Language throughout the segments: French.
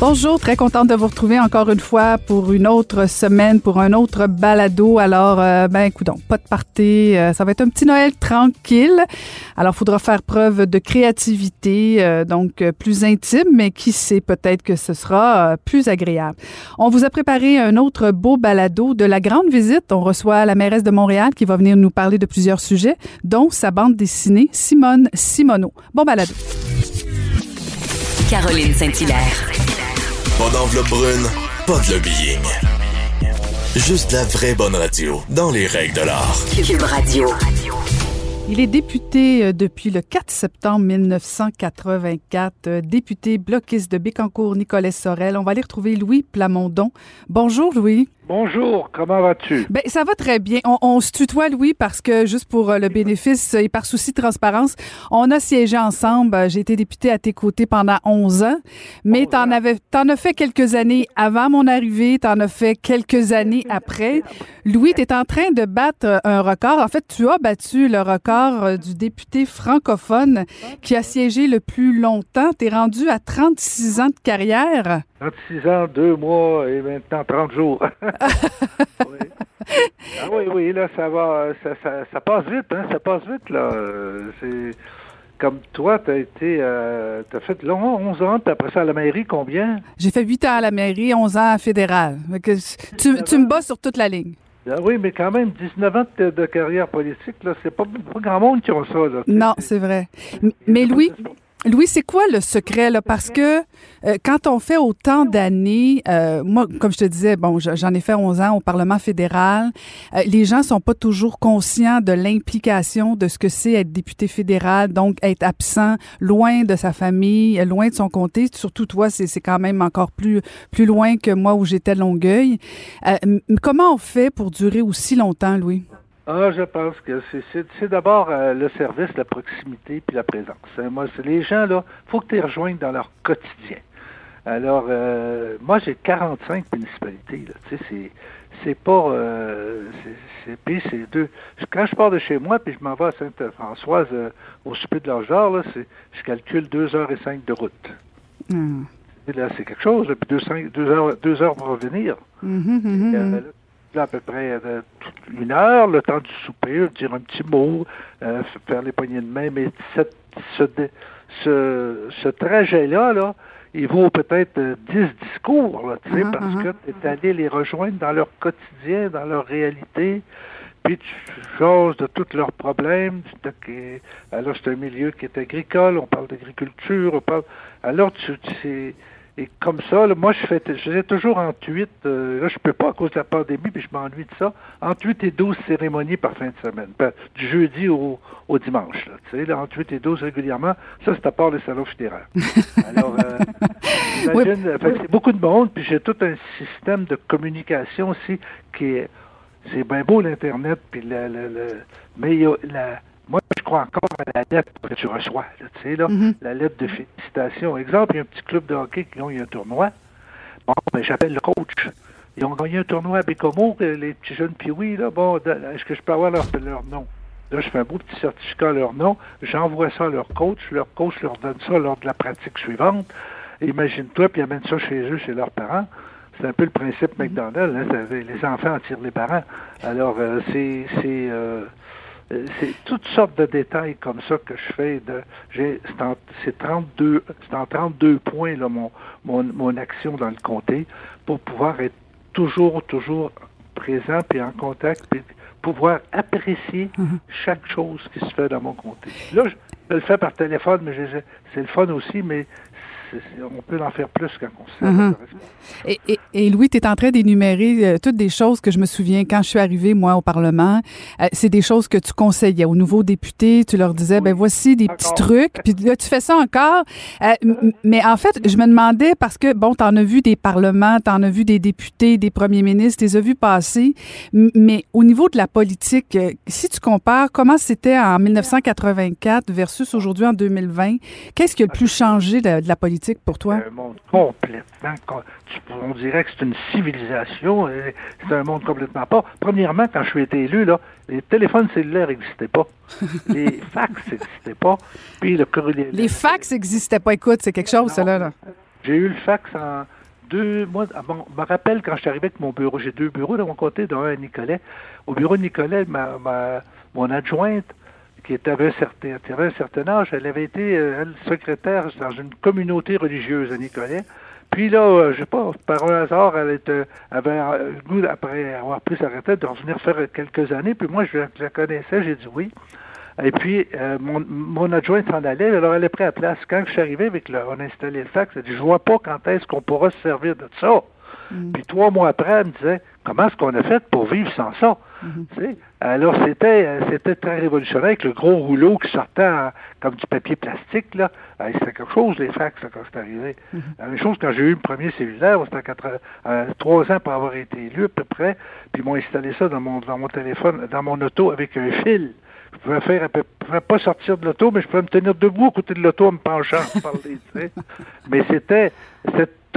Bonjour, très contente de vous retrouver encore une fois pour une autre semaine, pour un autre balado. Alors, euh, ben, écoute, pas de party, euh, ça va être un petit Noël tranquille. Alors, faudra faire preuve de créativité, euh, donc plus intime, mais qui sait, peut-être que ce sera plus agréable. On vous a préparé un autre beau balado de la grande visite. On reçoit la mairesse de Montréal qui va venir nous parler de plusieurs sujets, dont sa bande dessinée Simone Simoneau. Bon balado. Caroline Saint-Hilaire. Pas d'enveloppe brune, pas de lobbying. Juste la vraie bonne radio, dans les règles de l'art. Cube Radio. Il est député euh, depuis le 4 septembre 1984, euh, député bloquiste de Bécancour, Nicolas Sorel. On va aller retrouver Louis Plamondon. Bonjour Louis. Bonjour, comment vas-tu? Ben, ça va très bien. On, on, se tutoie, Louis, parce que juste pour euh, le bénéfice et par souci de transparence, on a siégé ensemble. J'ai été député à tes côtés pendant 11 ans, mais t'en avais, t'en as fait quelques années avant mon arrivée, t'en as fait quelques années après. Louis, tu es en train de battre un record. En fait, tu as battu le record euh, du député francophone qui a siégé le plus longtemps. Tu es rendu à 36 ans de carrière. 36 ans, 2 mois et maintenant 30 jours. oui. Ah oui, oui, là, ça va, ça, ça, ça passe vite, hein, ça passe vite, là. C'est comme toi, tu as été, euh, tu as fait long, 11 ans, puis après ça à la mairie, combien? J'ai fait 8 ans à la mairie, 11 ans à fédéral. Tu, tu me bats sur toute la ligne. Ah oui, mais quand même, 19 ans de, de carrière politique, là, c'est pas, pas grand monde qui a ça. Là, non, c'est vrai. Mais Louis, Louis, c'est quoi le secret là? Parce que euh, quand on fait autant d'années, euh, moi, comme je te disais, bon, j'en ai fait 11 ans au Parlement fédéral. Euh, les gens sont pas toujours conscients de l'implication de ce que c'est être député fédéral, donc être absent, loin de sa famille, loin de son comté. Surtout toi, c'est quand même encore plus plus loin que moi où j'étais Longueuil. comment on fait pour durer aussi longtemps, Louis? Ah, je pense que c'est d'abord euh, le service, la proximité puis la présence. Hein, moi, c'est les gens là, faut que tu les rejoignes dans leur quotidien. Alors, euh, moi, j'ai 45 municipalités. Là, tu sais, c'est c'est pas, euh, c'est puis c'est deux. Quand je pars de chez moi puis je m'en vais à Sainte-Françoise au souper de l'Argent, là, c'est, je calcule deux heures et cinq de route. Mm. là, c'est quelque chose. Puis deux, deux, heures, deux heures pour revenir. Mm-hmm, mm-hmm à peu près euh, une heure, le temps du souper, dire un petit mot, euh, faire les poignées de main, mais cette, ce, ce, ce trajet-là, là, il vaut peut-être euh, dix discours, là, tu sais, Uh-huh, parce que tu es allé les rejoindre dans leur quotidien, dans leur réalité, puis tu choses de tous leurs problèmes. Alors, c'est un milieu qui est agricole, on parle d'agriculture, on parle... Alors, tu, tu sais, et comme ça, là, moi, je fais, je faisais toujours entre 8, euh, là, je peux pas à cause de la pandémie, puis je m'ennuie de ça, entre 8 et 12 cérémonies par fin de semaine, ben, du jeudi au, au dimanche, là, tu sais, là, entre 8 et 12 régulièrement, ça, c'est à part les salons funéraires. Alors, euh, imagine, euh, c'est beaucoup de monde, puis j'ai tout un système de communication aussi qui est, c'est bien beau l'Internet, puis le- mais il y a la, crois encore à la lettre que tu reçois, là, tu sais, là, Mhm. la lettre de félicitations. Exemple, il y a un petit club de hockey qui gagne un tournoi. Bon, ben, j'appelle le coach. Ils ont gagné un tournoi à Bécomo, les petits jeunes Pioui, là. Bon, est-ce que je peux avoir leur, leur nom? Là, je fais un beau petit certificat à leur nom. J'envoie ça à leur coach. Leur coach leur donne ça lors de la pratique suivante. Imagine-toi, puis ils amènent ça chez eux, chez leurs parents. C'est un peu le principe McDonald's. Hein, les enfants en tirent les parents. Alors, euh, c'est... euh, c'est toutes sortes de détails comme ça que je fais. De, j'ai, c'est, en, c'est 32, c'est en 32 points là, mon, mon, mon action dans le comté pour pouvoir être toujours, toujours présent puis en contact puis pouvoir apprécier chaque chose qui se fait dans mon comté. Là, je, je le fais par téléphone, mais je- c'est le fun aussi, mais on peut en faire plus quand on Mhm. Et, et, et Louis, tu es en train d'énumérer euh, toutes des choses que je me souviens quand je suis arrivée, moi, au Parlement. Euh, c'est des choses que tu conseillais aux nouveaux députés. Tu leur disais, ben voici des petits trucs. Puis là, tu fais ça encore. Euh, mais en fait, je me demandais, parce que, bon, tu en as vu des parlements, tu en as vu des députés, des premiers ministres, tu les as vus passer. Mais au niveau de la politique, si tu compares comment c'était en 1984 versus aujourd'hui en 2020, qu'est-ce qui a le plus changé de, de la politique politique pour toi? Un monde complètement. On dirait que c'est une civilisation. C'est un monde complètement pas. Premièrement, quand je suis été élu, là, les téléphones cellulaires n'existaient pas. les fax n'existaient pas. Puis le courrier. Les fax n'existaient pas. Écoute, c'est quelque chose, cela. Là. J'ai eu le fax en deux mois. Bon, je me rappelle quand je suis arrivé avec mon bureau. J'ai deux bureaux de mon côté, dont un à Nicolet. Au bureau de Nicolet, ma, ma, mon adjointe qui avait un certain, un certain âge, elle avait été euh, secrétaire dans une communauté religieuse à Nicolet. Puis là, euh, je sais pas, par un hasard, elle était, avait le goût, après avoir pris sa retraite, de revenir faire quelques années. Puis moi, je la connaissais, j'ai dit oui. Et puis, euh, mon, mon adjointe s'en allait, alors elle est prête à place. Quand je suis arrivé avec le, on a installé le fax, elle dit, je vois pas quand est-ce qu'on pourra se servir de ça. Mm. Puis trois mois après, elle me disait, comment est-ce qu'on a fait pour vivre sans ça? Mm-hmm. Alors, c'était euh, c'était très révolutionnaire avec le gros rouleau qui sortait comme du papier plastique. là. C'était quelque chose, les fax, quand c'est arrivé. Mm-hmm. La même chose quand j'ai eu le premier cellulaire, c'était euh, trois ans pour avoir été élu à peu près, puis ils m'ont installé ça dans mon, dans mon téléphone, dans mon auto avec un fil. Je pouvais faire, je pouvais pas sortir de l'auto, mais je pouvais me tenir debout à côté de l'auto en me penchant parler. Mais c'était,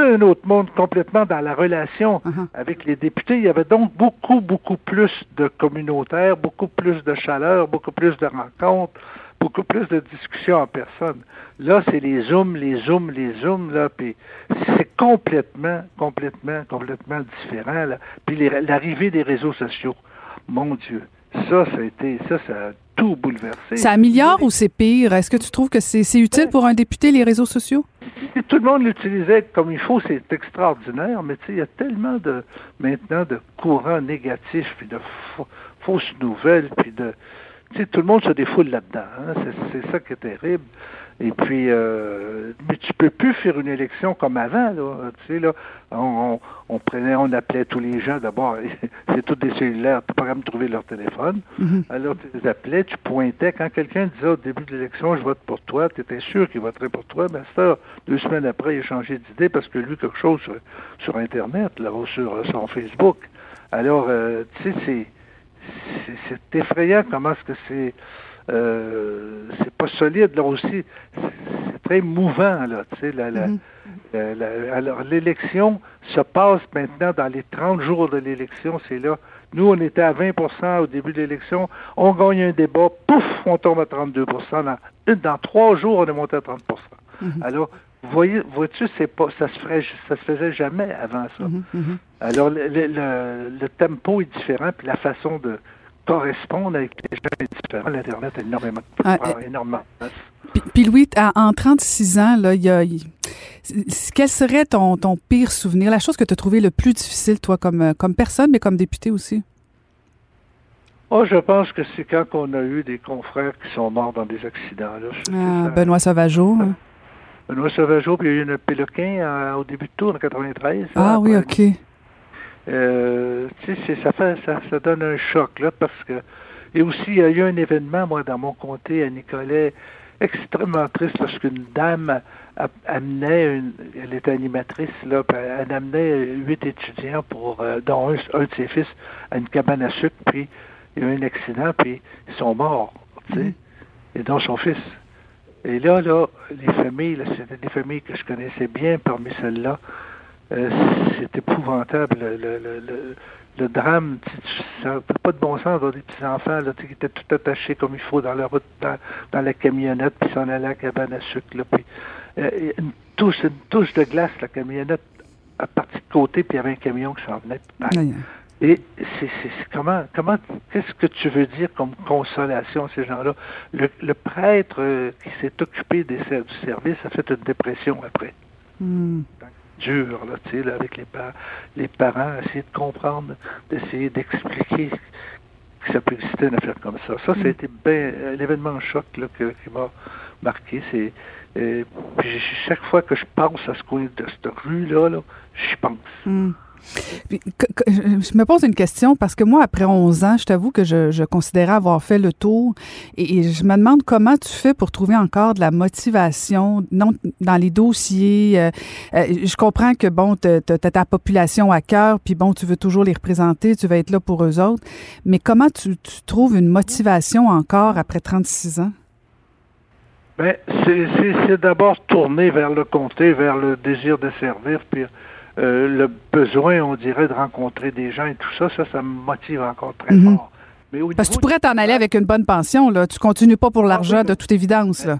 un autre monde complètement dans la relation uh-huh. avec les députés. Il y avait donc beaucoup, beaucoup plus de communautaires, beaucoup plus de chaleur, beaucoup plus de rencontres, beaucoup plus de discussions en personne. Là, c'est les zooms, les zooms, les zooms, là, puis c'est complètement, complètement, complètement différent, là. Puis l'arrivée des réseaux sociaux, mon Dieu, ça, ça a été, ça, ça a tout bouleversé. Ça améliore ou c'est pire? Est-ce que tu trouves que c'est utile pour un député, les réseaux sociaux? Tout le monde l'utilisait comme il faut, c'est extraordinaire, mais tu sais, il y a tellement de, maintenant, de courants négatifs, puis de fausses nouvelles, puis de, tu sais, tout le monde se défoule là-dedans. Hein? C'est ça qui est terrible. Et puis, euh, mais tu peux plus faire une élection comme avant, là. Tu sais, là, on, on, prenait, on appelait tous les gens. D'abord, c'est tous des cellulaires, tu peux pas me trouver leur téléphone. Mm-hmm. Alors, tu les appelais, tu pointais. Quand quelqu'un disait au début de l'élection, je vote pour toi, tu étais sûr qu'il voterait pour toi. Mais ça, deux semaines après, il a changé d'idée parce que lui, quelque chose sur, Internet, là, ou sur son Facebook. Alors, euh, tu sais, c'est c'est effrayant comment est-ce que c'est euh, c'est pas solide là aussi c'est très mouvant là tu sais la, mm-hmm. alors l'élection se passe maintenant dans les 30 jours de l'élection c'est là nous on était à 20% au début de l'élection on gagne un débat pouf on tombe à 32 dans, dans trois jours on est monté à 30 mm-hmm. alors voyez, vois-tu, c'est pas, ça se ferait, ça se faisait jamais avant ça. Mm-hmm, mm-hmm. Alors le, le, le, tempo est différent, puis la façon de correspondre avec les gens est. L'internet a énormément, ah, énormément puis, puis, Louis, en 36 ans, là, il y a, quel serait ton, ton pire souvenir, la chose que tu as trouvé le plus difficile, toi, comme, comme personne, mais comme député aussi? Oh, je pense que c'est quand on a eu des confrères qui sont morts dans des accidents. Là. Ah, Benoît Sauvageau. Hein? Benoît Sauvageau, puis il y a eu un Péloquin euh, au début de tour en 93. Ah oui, OK. Euh, ça, fait, ça, ça donne un choc, là, parce que. Et aussi, il y a eu un événement, moi, dans mon comté, à Nicolet, extrêmement triste, parce qu'une dame amenait, une, elle était animatrice, là, elle amenait huit étudiants, pour, euh, dont un, un, de ses fils, à une cabane à sucre, puis il y a eu un accident, puis ils sont morts, tu sais, mm. et dont son fils. Et là, là, les familles, c'était des familles que je connaissais bien parmi celles-là. Euh, c'est épouvantable. Le, le, le, le drame, ça n'a pas de bon sens d'avoir des petits-enfants là, qui étaient tout attachés comme il faut dans la route, dans, dans la camionnette, puis s'en allaient à la cabane à sucre. Là, puis, euh, une, touche, une touche de glace, la camionnette à partir de côté, puis il y avait un camion qui s'en venait. Et c'est comment, comment, qu'est-ce que tu veux dire comme consolation à ces gens-là? Le, prêtre euh, qui s'est occupé des, du service a fait une dépression après. Hmm. Dur, là, tu sais, là, avec les, les parents, essayer de comprendre, d'essayer d'expliquer que ça peut exister une affaire comme ça. Ça, ça a hmm. été bien l'événement choc là, qui m'a marqué. C'est euh, chaque fois que je pense à ce coin de cette rue-là, là, j'y pense. Hmm. Je me pose une question parce que moi, après 11 ans, je t'avoue que je, considérais avoir fait le tour et, je me demande comment tu fais pour trouver encore de la motivation dans les dossiers. Euh, euh, je comprends que, bon, tu as, ta population à cœur, puis bon, tu veux toujours les représenter, tu vas être là pour eux autres, mais comment tu, tu trouves une motivation encore après 36 ans? Ben, c'est d'abord tourner vers le comté, vers le désir de servir, puis euh, le besoin, on dirait, de rencontrer des gens et tout ça, ça, ça me motive encore très Mhm. fort. Mais au Parce que tu pourrais t'en aller avec une bonne pension, là. Tu continues pas pour l'argent, oui, de toute évidence, là.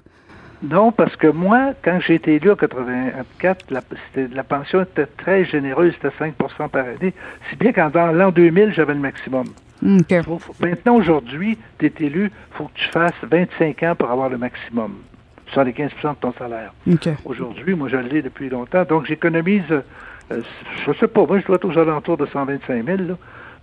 Non, parce que moi, quand j'ai été élu en 84, la, la pension était très généreuse, c'était 5% par année. Si bien qu'en l'an 2000, j'avais le maximum. Faut- faut- maintenant, aujourd'hui, tu es élu, il faut que tu fasses 25 ans pour avoir le maximum. 75% de ton salaire. Aujourd'hui, moi, je l'ai depuis longtemps. Donc, j'économise, euh, je sais pas, moi, je dois être aux alentours de 125 000 là,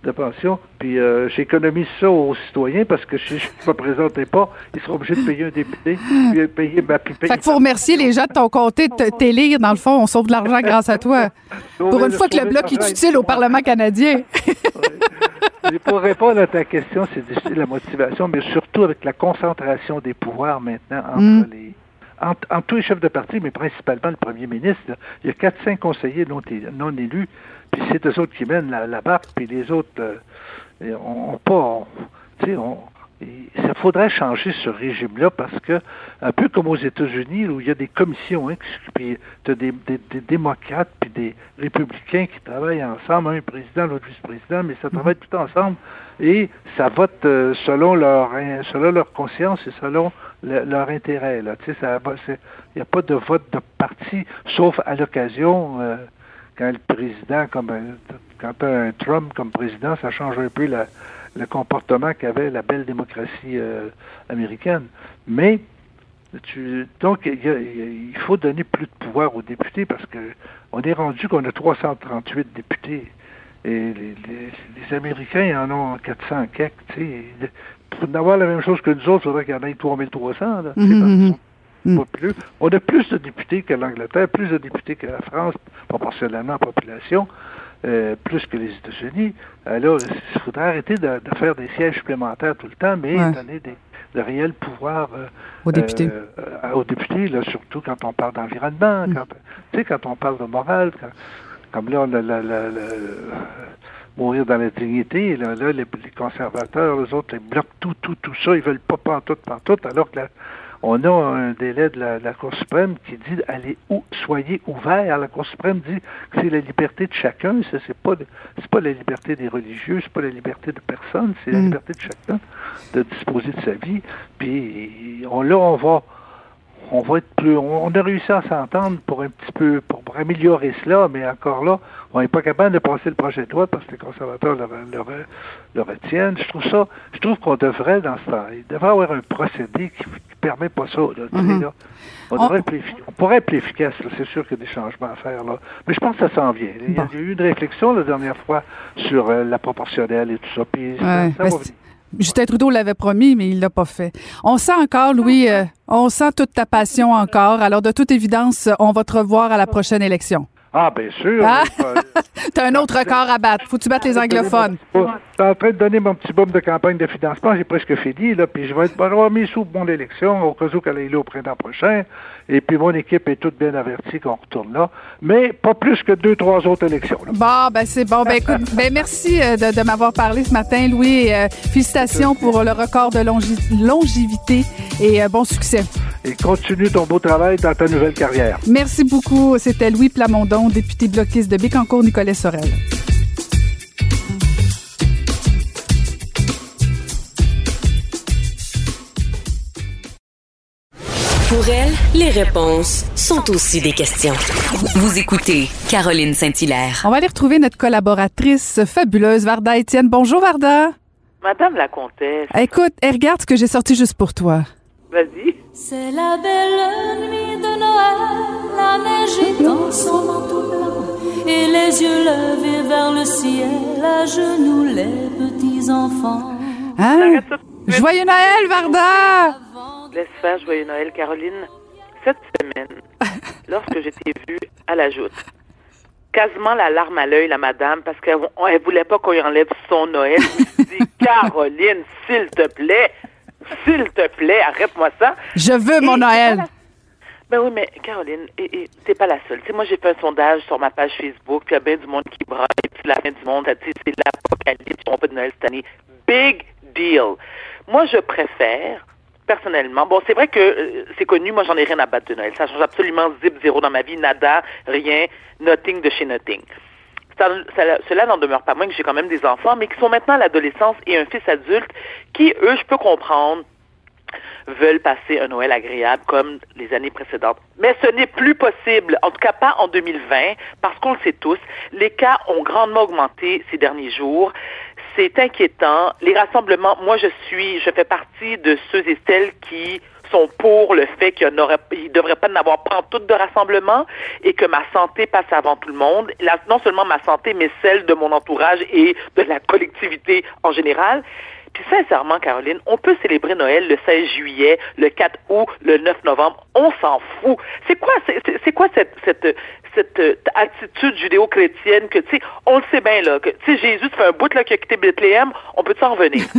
de pension. Puis, euh, j'économise ça aux citoyens parce que si je ne me présentais pas, ils seront obligés de payer un député, puis payer, Fait qu'il faut remercier les gens de ton comté de t'élire. Dans le fond, on sauve de l'argent grâce à toi. Pour une fois que le Bloc est utile au Parlement canadien. Pour répondre à ta question, c'est difficile la motivation, mais surtout avec la concentration des pouvoirs maintenant entre Mm. les entre tous les chefs de parti, mais principalement le premier ministre. là. Il y a quatre, cinq conseillers non, non élus, puis c'est eux autres qui mènent la, la barque, puis les autres euh, on, on pas. on- tu sais, on, il faudrait changer ce régime-là parce que, un peu comme aux États-Unis, où il y a des commissions, hein, puis tu as des, des- des démocrates puis des républicains qui travaillent ensemble, un président, l'autre vice-président, mais ça travaille tout ensemble et ça vote euh, selon leur in- selon leur conscience et selon le- leur intérêt. Il n'y a pas de vote de parti, sauf à l'occasion euh, quand le président, comme un, quand un Trump comme président, ça change un peu la- le comportement qu'avait la belle démocratie euh, américaine. Mais tu, donc il, y il faut donner plus de pouvoir aux députés parce que on est rendu qu'on a 338 députés. Et les, les- les Américains en ont 400 quelques, tu sais. Pour avoir la même chose que nous autres, il faudrait qu'il y en ait 3300, là, tu sais, Mhm, parce qu'ils mhm. sont pas plus. On a plus de députés que l'Angleterre, plus de députés que la France, proportionnellement en population, euh, plus que les États-Unis. Alors, il faudrait arrêter de, de faire des sièges supplémentaires tout le temps, mais Ouais. donner des, de réels pouvoirs euh, Aux députés. euh, aux députés, là, surtout quand on parle d'environnement, Mm. quand, tu sais, quand on parle de morale, quand- comme là, on a la- la- la- mourir dans la dignité, là, là, les, les conservateurs, les autres, ils bloquent tout, tout, tout ça, ils veulent pas pantoute, pantoute, alors que on a un délai de la, de la Cour suprême qui dit allez ou soyez ouverts. La Cour suprême dit que c'est la liberté de chacun, ça, c'est pas c'est pas la liberté des religieux, c'est pas la liberté de personne, c'est la Mm. liberté de chacun de disposer de sa vie. Puis on, là, on va on va être plus. On, a réussi à s'entendre pour un petit peu pour, pour améliorer cela, mais encore là, on n'est pas capable de passer le projet de loi parce que les conservateurs le, le, le retiennent. Je trouve ça, je trouve qu'on devrait, dans ce temps, il devrait avoir un procédé qui, qui permet pas ça. Là, Mhm. là. On, On- devrait plus on pourrait être plus efficace, c'est sûr qu'il y a des changements à faire. Là. Mais je pense que ça s'en vient. Il y a, Bon. il y a eu une réflexion la dernière fois sur euh, la proportionnelle et tout ça. Puis ça- Ouais, ça ben, va venir. Justin Trudeau l'avait promis, mais il l'a pas fait. On sent encore, Louis, euh, on sent toute ta passion encore. Alors, de toute évidence, on va te revoir à la prochaine élection. Ah, bien sûr. Ah! T'as un autre record à battre. Faut que tu battes les anglophones. Je suis en train de donner mon petit bombe de campagne de financement. J'ai presque fini, là, puis je vais être, avoir mis sous mon élection au cas où qu'elle est là au printemps prochain. Et puis mon équipe est toute bien avertie qu'on retourne là. Mais pas plus que deux, trois autres élections. là. Bon, ben c'est bon. Ben écoute, ben merci euh, de, de m'avoir parlé ce matin, Louis. et, euh, félicitations pour le record de longi- longévité et euh, bon succès. Et continue ton beau travail dans ta nouvelle carrière. Merci beaucoup. C'était Louis Plamondon, député bloquiste de Bécancourt-Nicolet-Sorel. Pour elle, les réponses sont aussi des questions. Vous écoutez Caroline Saint-Hilaire. On va aller retrouver notre collaboratrice fabuleuse, Varda Étienne. Bonjour, Varda. Madame la comtesse, Écoute, regarde ce que j'ai sorti juste pour toi. Vas-y. C'est la belle nuit de Noël, la neige étend son manteau blanc, et les yeux levés vers le ciel, à genoux les petits enfants. Hein? Joyeux Noël, Varda! Laisse faire Joyeux Noël, Caroline. Cette semaine, lorsque je t'ai vue à la joute, quasiment la larme à l'œil, la madame, parce qu'elle ne voulait pas qu'on lui enlève son Noël. Je me suis dit, Caroline, s'il te plaît, s'il te plaît, arrête-moi ça. Je veux mon Et- Noël. Ben oui, mais Caroline, et, et t'es pas la seule. Tu sais, moi, j'ai fait un sondage sur ma page Facebook, puis il y a bien du monde qui braille, puis la fin du monde, c'est l'apocalypse, on pas de Noël cette année. Big deal. Moi, je préfère personnellement, bon, c'est vrai que euh, c'est connu, moi, j'en ai rien à battre de Noël. Ça change absolument zip zéro dans ma vie, nada, rien, nothing de chez nothing. Cela n'en demeure pas moins que j'ai quand même des enfants, mais qui sont maintenant à l'adolescence et un fils adulte qui, eux, je peux comprendre, veulent passer un Noël agréable comme les années précédentes. Mais ce n'est plus possible, en tout cas pas en 2020, parce qu'on le sait tous, les cas ont grandement augmenté ces derniers jours. C'est inquiétant. Les rassemblements, moi je suis, je fais partie de ceux et celles qui sont pour le fait qu'il ne devrait pas n'avoir pas tout de rassemblement et que ma santé passe avant tout le monde. Non seulement ma santé, mais celle de mon entourage et de la collectivité en général. Puis sincèrement, Caroline, on peut célébrer Noël le 16 juillet, le 4 août, le 9 novembre. On s'en fout. C'est quoi, c'est, quoi cette, cette euh, attitude judéo-chrétienne que, tu sais, on le sait bien, là, que, tu sais, Jésus, fait un bout, là, qui a quitté Bethléem, on peut s'en revenir?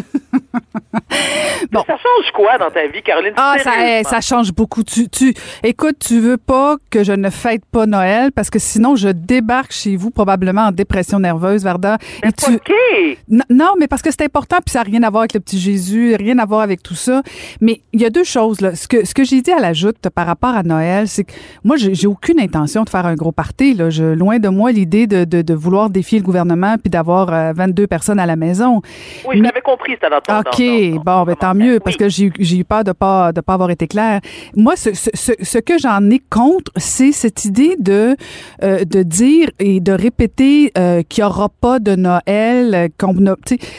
Bon. Ça change quoi dans ta vie, Caroline? Ah, ça, Sérieusement. ça change beaucoup. Tu, tu, écoute, tu veux pas que je ne fête pas Noël parce que sinon je débarque chez vous probablement en dépression nerveuse, Varda. Mais Et tu, Non, mais parce que c'est important, puis ça n'a rien à voir avec le petit Jésus, rien à voir avec tout ça. Mais il y a deux choses. Là. Ce que, ce que j'ai dit à la joute par rapport à Noël, c'est que moi, j'ai aucune intention de faire un gros party. Là. Je, loin de moi l'idée de, de, de vouloir défier le gouvernement puis d'avoir euh, 22 personnes à la maison. Oui, je l'avais compris, ça dans ton OK, dans bon, ben tant mieux, parce que j'ai eu peur de pas de pas avoir été clair. Moi, ce, ce, ce, ce que j'en ai contre, c'est cette idée de euh, de dire et de répéter euh, qu'il y aura pas de Noël. euh,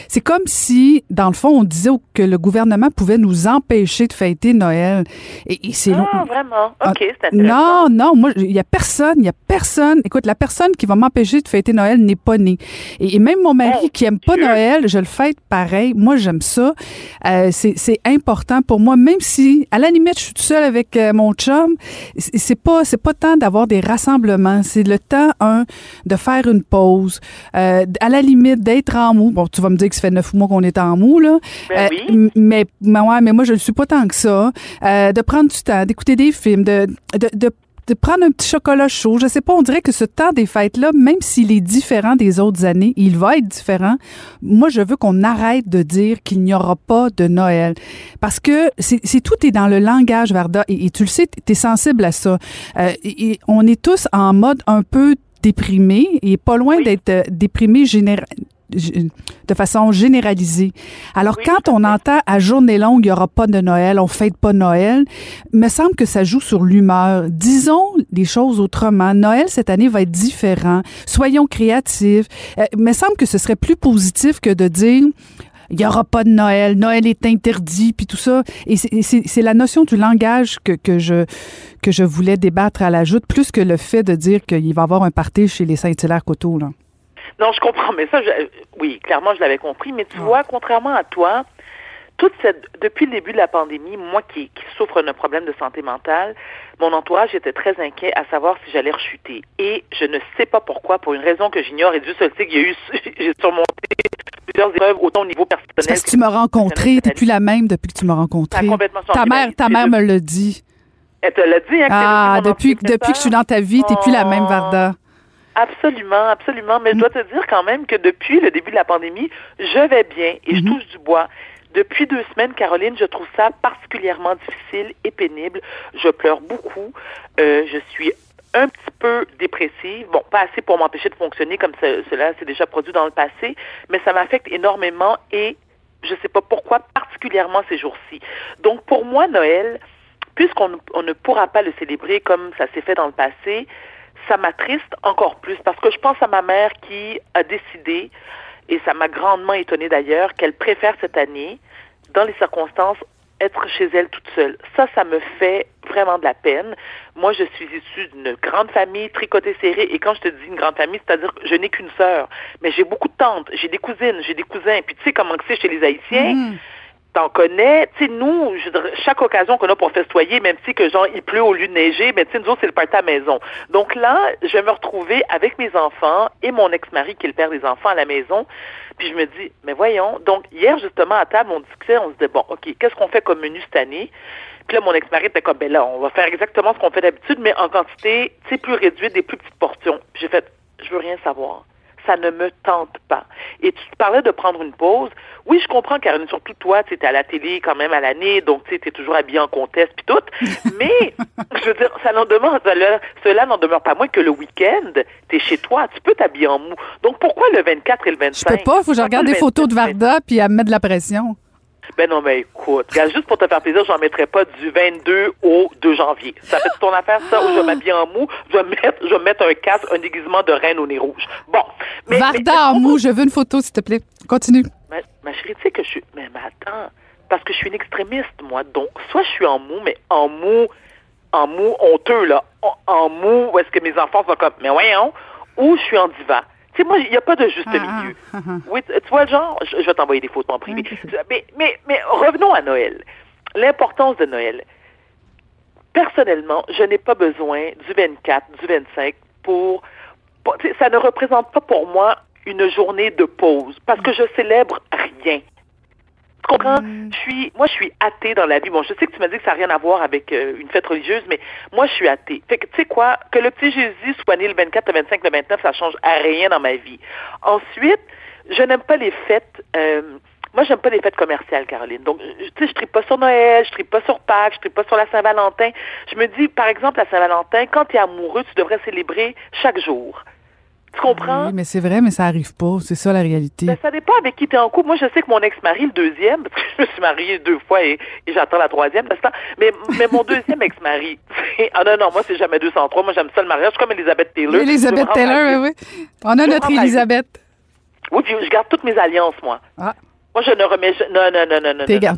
c'est comme si, dans le fond, on disait que le gouvernement pouvait nous empêcher de fêter Noël. Et, et c'est Ah, vraiment? Ah, OK, c'est intéressant. non, non, moi, il y a personne, il y a personne. Écoute, la personne qui va m'empêcher de fêter Noël n'est pas née. Et, et même mon mari Oh, qui aime pas Dieu. Noël, je le fête pareil. Moi, j'aime ça. Euh, c'est c'est important pour moi, même si, à la limite, je suis toute seule avec euh, mon chum. C'est pas, c'est pas temps d'avoir des rassemblements. C'est le temps, un, de faire une pause. Euh, à la limite, d'être en mou. Bon, tu vas me dire que ça fait neuf mois qu'on est en mou, là. Ben Euh, oui. mais, mais ouais, mais moi, je ne suis pas tant que ça. Euh, de prendre du temps, d'écouter des films, de, de, de, de prendre un petit chocolat chaud. Je sais pas, on dirait que ce temps des fêtes-là, même s'il est différent des autres années, il va être différent. Moi, je veux qu'on arrête de dire qu'il n'y aura pas de Noël. Parce que c'est tout est dans le langage, Varda, et, et tu le sais, tu es sensible à ça. Euh, et, et on est tous en mode un peu déprimé et pas loin Oui. d'être euh, déprimé général de façon généralisée. Alors, Oui, quand on entend à journée longue, il n'y aura pas de Noël, on fête pas Noël, me semble que ça joue sur l'humeur. Disons les choses autrement. Noël, cette année, va être différent. Soyons créatifs. Euh, me semble que ce serait plus positif que de dire il n'y aura pas de Noël, Noël est interdit, puis tout ça. Et c'est- la notion du langage que, que, je, que je voulais débattre à la joute, plus que le fait de dire qu'il va y avoir un party chez les Saint-Hilaire-Coteau. Non, je comprends, mais ça, je- oui, clairement, je l'avais compris. Mais tu vois, contrairement à toi, toute cette, depuis le début de la pandémie, moi qui, qui souffre d'un problème de santé mentale, mon entourage était très inquiet à savoir si j'allais rechuter. Et je ne sais pas pourquoi, pour une raison que j'ignore, et Dieu seul sait qu'il y a eu, j'ai surmonté plusieurs épreuves, autant au niveau personnel. Parce que que tu m'as rencontré, t'es plus la même depuis que tu m'as rencontré. complètement changé Ta mère, ta mère me l'a dit. Elle te l'a dit, hein, Ah, depuis, depuis que je suis dans ta vie, t'es plus la même Oh. Varda. Absolument, absolument. Mais je dois te dire quand même que depuis le début de la pandémie, je vais bien et je touche du bois. Depuis deux semaines, Caroline, je trouve ça particulièrement difficile et pénible. Je pleure beaucoup. Euh, je suis un petit peu dépressive. Bon, pas assez pour m'empêcher de fonctionner comme ce- cela s'est déjà produit dans le passé, mais ça m'affecte énormément et je sais pas pourquoi, particulièrement ces jours-ci. Donc, pour moi, Noël, puisqu'on ne- on ne pourra pas le célébrer comme ça s'est fait dans le passé, ça m'attriste encore plus parce que je pense à ma mère qui a décidé, et ça m'a grandement étonnée d'ailleurs, qu'elle préfère cette année, dans les circonstances, être chez elle toute seule. Ça, ça me fait vraiment de la peine. Moi, je suis issue d'une grande famille, tricotée serrée, et quand je te dis une grande famille, c'est-à-dire que je n'ai qu'une sœur, mais j'ai beaucoup de tantes, j'ai des cousines, j'ai des cousins, puis tu sais comment c'est chez les Haïtiens, Mhm. T'en connais. Tu sais, nous, chaque occasion qu'on a pour festoyer, même si que genre il pleut au lieu de neiger, mais tu sais, nous autres, c'est le party à la maison. Donc là, je vais me retrouver avec mes enfants et mon ex-mari qui est le père des enfants à la maison. Puis je me dis, mais voyons. Donc hier, justement, à table, on discutait, on se disait, bon, OK, qu'est-ce qu'on fait comme menu cette année? Puis là, mon ex-mari était comme, ben là, on va faire exactement ce qu'on fait d'habitude, mais en quantité, tu sais, plus réduite, des plus petites portions. Puis j'ai fait, je veux rien savoir. Ça ne me tente pas. Et tu parlais de prendre une pause. Oui, je comprends, Caroline, surtout toi, tu es à la télé quand même à l'année, donc tu es toujours habillé en comtesse puis tout. Mais, je veux dire, ça n'en demeure, cela, n'en demeure pas moins que le week-end, tu es chez toi, tu peux t'habiller en mou. Donc pourquoi le 24 et le 25? Je peux pas, faut que je regarde des photos de 27? Varda puis elle me met de la pression. Ben non, mais écoute, regarde, juste pour te faire plaisir, j'en mettrai pas du 22 au 2 janvier. Ça fait ton affaire, ça, où je vais m'habiller en mou, je vais mettre, je vais mettre un casque, un déguisement de reine au nez rouge. Bon. Mais, Varda mais- en mou, je veux une photo, s'il te plaît. Continue. Ma, ma chérie, tu sais que je suis. Mais, mais attends, parce que je suis une extrémiste, moi. Donc, soit je suis en mou, mais en mou, en mou honteux, là. En, en mou, où est-ce que mes enfants sont comme, mais voyons, ou je suis en diva. Tu sais, moi, il n'y a pas de juste Ah, milieu. ah, ah, ah. Oui, tu vois genre, je, je vais t'envoyer des photos en privé. Mais, mais, mais revenons à Noël. L'importance de Noël. Personnellement, je n'ai pas besoin du 24, du 25 pour... ça ne représente pas pour moi une journée de pause parce que je célèbre rien. Tu comprends? Je suis, moi, je suis athée dans la vie. Bon, je sais que tu m'as dit que ça n'a rien à voir avec euh, une fête religieuse, mais moi, je suis athée. Fait que, tu sais quoi? Que le petit Jésus soit né le 24, le 25, le 29, ça change à rien dans ma vie. Ensuite, je n'aime pas les fêtes. euh, moi, j'aime pas les fêtes commerciales, Caroline. Donc, je- tu sais, je tripe pas sur Noël, je tripe pas sur Pâques, je tripe pas sur la Saint-Valentin. Je me dis, par exemple, la Saint-Valentin, quand tu es amoureux, tu devrais célébrer chaque jour. Tu comprends? Oui, mais c'est vrai, mais ça arrive pas. C'est ça la réalité. Ben, ça dépend avec qui tu es en couple. Moi, je sais que mon ex-mari, le deuxième, parce que je me suis mariée deux fois et, et j'attends la troisième, n'est-ce pas? Mais, mais mon deuxième ex-mari, c'est- ah non, non, moi, c'est jamais 203. Moi, j'aime ça le mariage. Je suis comme Elisabeth Taylor. Elisabeth Taylor, oui, oui. On a Je notre. Elisabeth. Oui, puis je garde toutes mes alliances, moi. Ah, Moi, je ne remets... Non, non, non, non, non. t'es gar-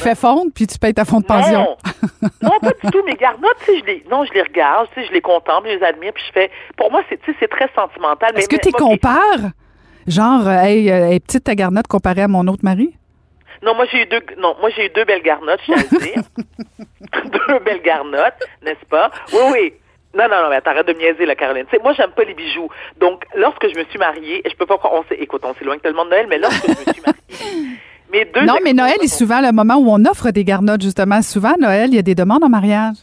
fait fondre, puis tu payes ta fond de pension. Non, non pas du tout. Mes garnottes, tu sais, je les, non, je les regarde, tu sais, je les contemple, je les admire, puis je fais. Pour moi, c'est, tu sais, c'est très sentimental. Est-ce que tu compares? Genre, euh, hey, euh, hey, petite ta garnotte comparée à mon autre mari? Non, moi j'ai eu deux non, moi j'ai eu deux belles garnottes, je tiens à le dire. deux belles garnottes, n'est-ce pas? Oui, oui. Non, non, non, mais arrête de me niaiser, la Caroline. Moi, j'aime pas les bijoux. Donc, lorsque je me suis mariée, et je peux pas, on écoute, on s'éloigne tellement de Noël, mais lorsque je me suis mariée, mes deux non, mais Noël est souvent le moment où on offre des garnottes, justement. Souvent, Noël, il y a des demandes en mariage.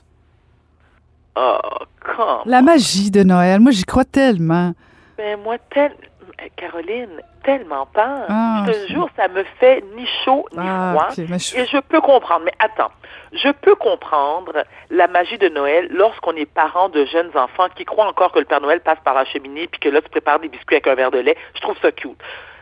Oh, come La magie de Noël, moi, j'y crois tellement. Ben moi, tel... Caroline, tellement pas. Ah, je te jure, ça me fait ni chaud ni Ah, froid. je- Et je peux comprendre, mais attends, je peux comprendre la magie de Noël lorsqu'on est parent de jeunes enfants qui croient encore que le Père Noël passe par la cheminée puis que là, tu prépares des biscuits avec un verre de lait. Je trouve ça cute.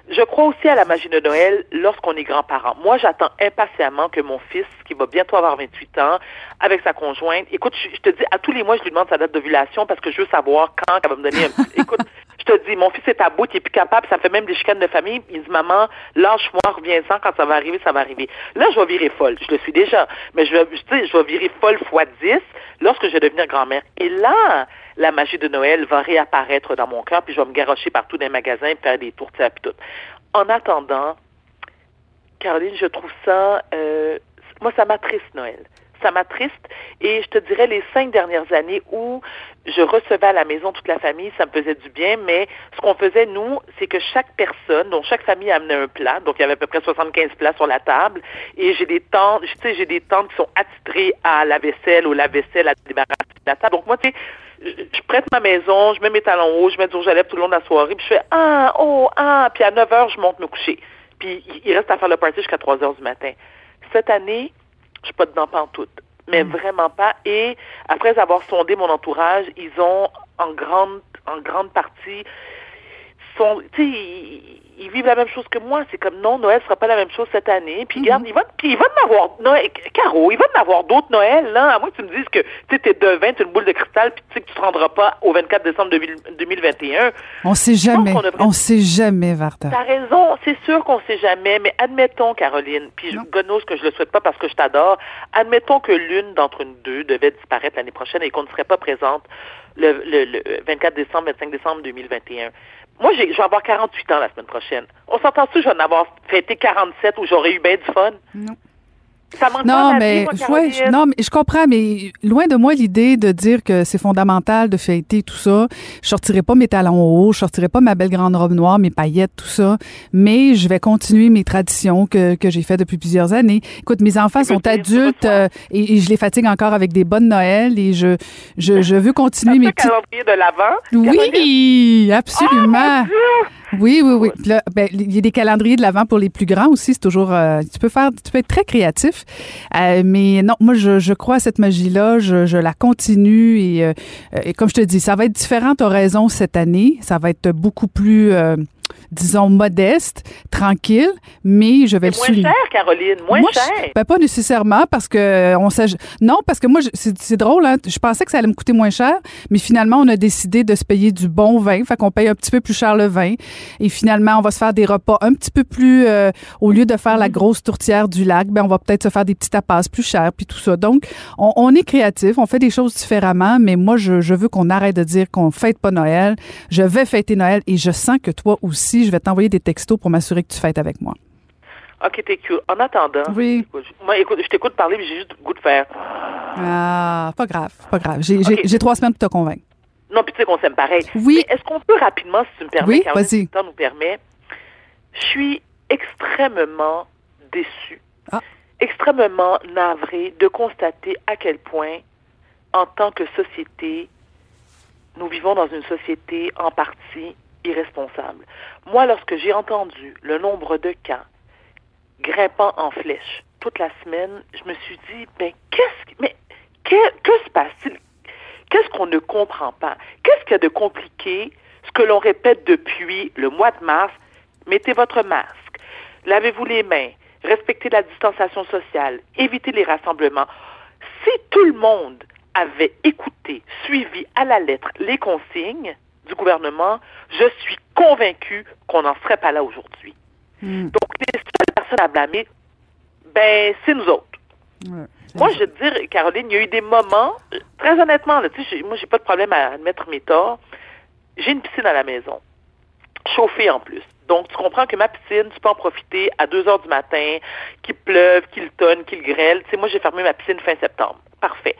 Je crois aussi à la magie de Noël lorsqu'on est grand-parent. Moi, j'attends impatiemment que mon fils, qui va bientôt avoir 28 ans, avec sa conjointe, écoute, je, je te dis, à tous les mois, je lui demande sa date d'ovulation parce que je veux savoir quand elle va me donner un petit... Écoute, je te dis, mon fils est à bout, il est plus capable, ça fait même des chicanes de famille. Il dit, maman, lâche-moi, reviens-en, quand ça va arriver, ça va arriver. Là, je vais virer folle. Je le suis déjà. Mais je vais, sais, je vais virer folle fois 10 lorsque je vais devenir grand-mère. Et là, la magie de Noël va réapparaître dans mon cœur, puis je vais me garrocher partout dans les magasins, faire des tourtières, puis tout. En attendant, Caroline, je trouve ça, euh, moi, ça m'attriste Noël. Ça m'attriste et je te dirais les cinq dernières années où je recevais à la maison toute la famille, ça me faisait du bien, mais ce qu'on faisait, nous, c'est que chaque personne, donc chaque famille amenait un plat, donc il y avait à peu près 75 plats sur la table, et j'ai des tantes, tu sais, j'ai des tantes qui sont attitrées à la vaisselle, au lave-vaisselle, à débarrasser la table. Donc moi, tu sais, je, prête ma maison, je mets mes talons hauts, je mets du rouge à lèvres tout le long de la soirée, puis je fais ah, oh, ah, puis à 9 heures, je monte me coucher. Puis il- reste à faire le party jusqu'à 3 heures du matin. Cette année, je suis pas dedans pantoute. Mais vraiment pas. Et après avoir sondé mon entourage, ils ont en grande, en grande partie sont, tu sais, ils, ils vivent la même chose que moi. C'est comme non, Noël sera pas la même chose cette année. Puis regarde, il va, puis en avoir, Noël, Caro, il va en avoir d'autres Noël, là. À moins que tu me dises que, tu t'es devin, t'es une boule de cristal, puis tu sais que tu te rendras pas au 24 décembre 2000 2021. On sait jamais. qu'on devrait- On sait jamais, Varda. T'as raison, c'est sûr qu'on sait jamais, mais admettons, Caroline, puis knows que je le souhaite pas parce que je t'adore, admettons que l'une d'entre nous deux devait disparaître l'année prochaine et qu'on ne serait pas présente le, le, le 24 décembre, 25 décembre 2021. Moi, je vais avoir 48 ans la semaine prochaine. On s'entend-tu que je vais en avoir fêté 47 où j'aurais eu bien du fun? Non. Ça manque Non, pas mais, vie, moi, ouais, Caroline. je- non, mais je comprends, mais loin de moi l'idée de dire que c'est fondamental de fêter tout ça. Je sortirai pas mes talons hauts, je sortirai pas ma belle grande robe noire, mes paillettes, tout ça, mais je vais continuer mes traditions que, que j'ai fait depuis plusieurs années. Écoute, mes enfants sont adultes euh, et, et je les fatigue encore avec des bonnes Noël et je, je, je veux continuer mes petits... calendrier de l'avant. Oui, absolument. Oh, Oui, oui, oui. Ben, il y a des calendriers de l'avant pour les plus grands aussi. C'est toujours, euh, tu peux faire, tu peux être très créatif. Euh, mais non, moi, je, je crois à cette magie-là. Je, je la continue et, euh, comme je te dis, ça va être différent. T'as raison cette année. Ça va être beaucoup plus, euh, disons, modeste, tranquille. Mais je vais le Moins souligner. cher, Caroline, moins Moi, je- cher. ben, pas nécessairement parce que euh, on non parce que moi c'est c'est drôle hein, je pensais que ça allait me coûter moins cher mais finalement on a décidé de se payer du bon vin fait qu'on paye un petit peu plus cher le vin et finalement on va se faire des repas un petit peu plus euh, au lieu de faire la grosse tourtière du lac ben on va peut-être se faire des petits tapas plus chers puis tout ça donc on, on est créatif on fait des choses différemment mais moi je, je veux qu'on arrête de dire qu'on fête pas Noël je vais fêter Noël et je sens que toi aussi je vais t'envoyer des textos pour m'assurer que tu fêtes avec moi OK, t'es cute. En attendant, Oui. écoute, moi, écoute, je t'écoute parler, mais j'ai juste le goût de faire. Ah, pas grave, pas grave. J'ai trois semaines pour te convaincre. Non, puis tu sais qu'on s'aime pareil. Oui. Est-ce qu'on peut rapidement, si tu me permets, Oui, si le temps nous permet, je suis extrêmement déçue, Ah. extrêmement navrée de constater à quel point, en tant que société, nous vivons dans une société en partie irresponsable. Moi, lorsque j'ai entendu le nombre de cas grimpant en flèche toute la semaine, je me suis dit, ben, qu'est-ce, mais, que, que se passe-t-il? Qu'est-ce qu'on ne comprend pas? Qu'est-ce qu'il y a de compliqué? Ce que l'on répète depuis le mois de mars, mettez votre masque, lavez-vous les mains, respectez la distanciation sociale, évitez les rassemblements. Si tout le monde avait écouté, suivi à la lettre les consignes du gouvernement, je suis convaincue qu'on n'en serait pas là aujourd'hui. Donc, les seules personnes à blâmer, ben, c'est nous autres. Moi, je veux te dire, Caroline, il y a eu des moments, très honnêtement, là, tu sais, j'ai- moi, j'ai pas de problème à admettre mes torts. J'ai une piscine à la maison, chauffée en plus. Donc, tu comprends que ma piscine, tu peux en profiter à 2 heures du matin, qu'il pleuve, qu'il tonne, qu'il grêle. Tu sais, moi, j'ai fermé ma piscine fin septembre. Parfait.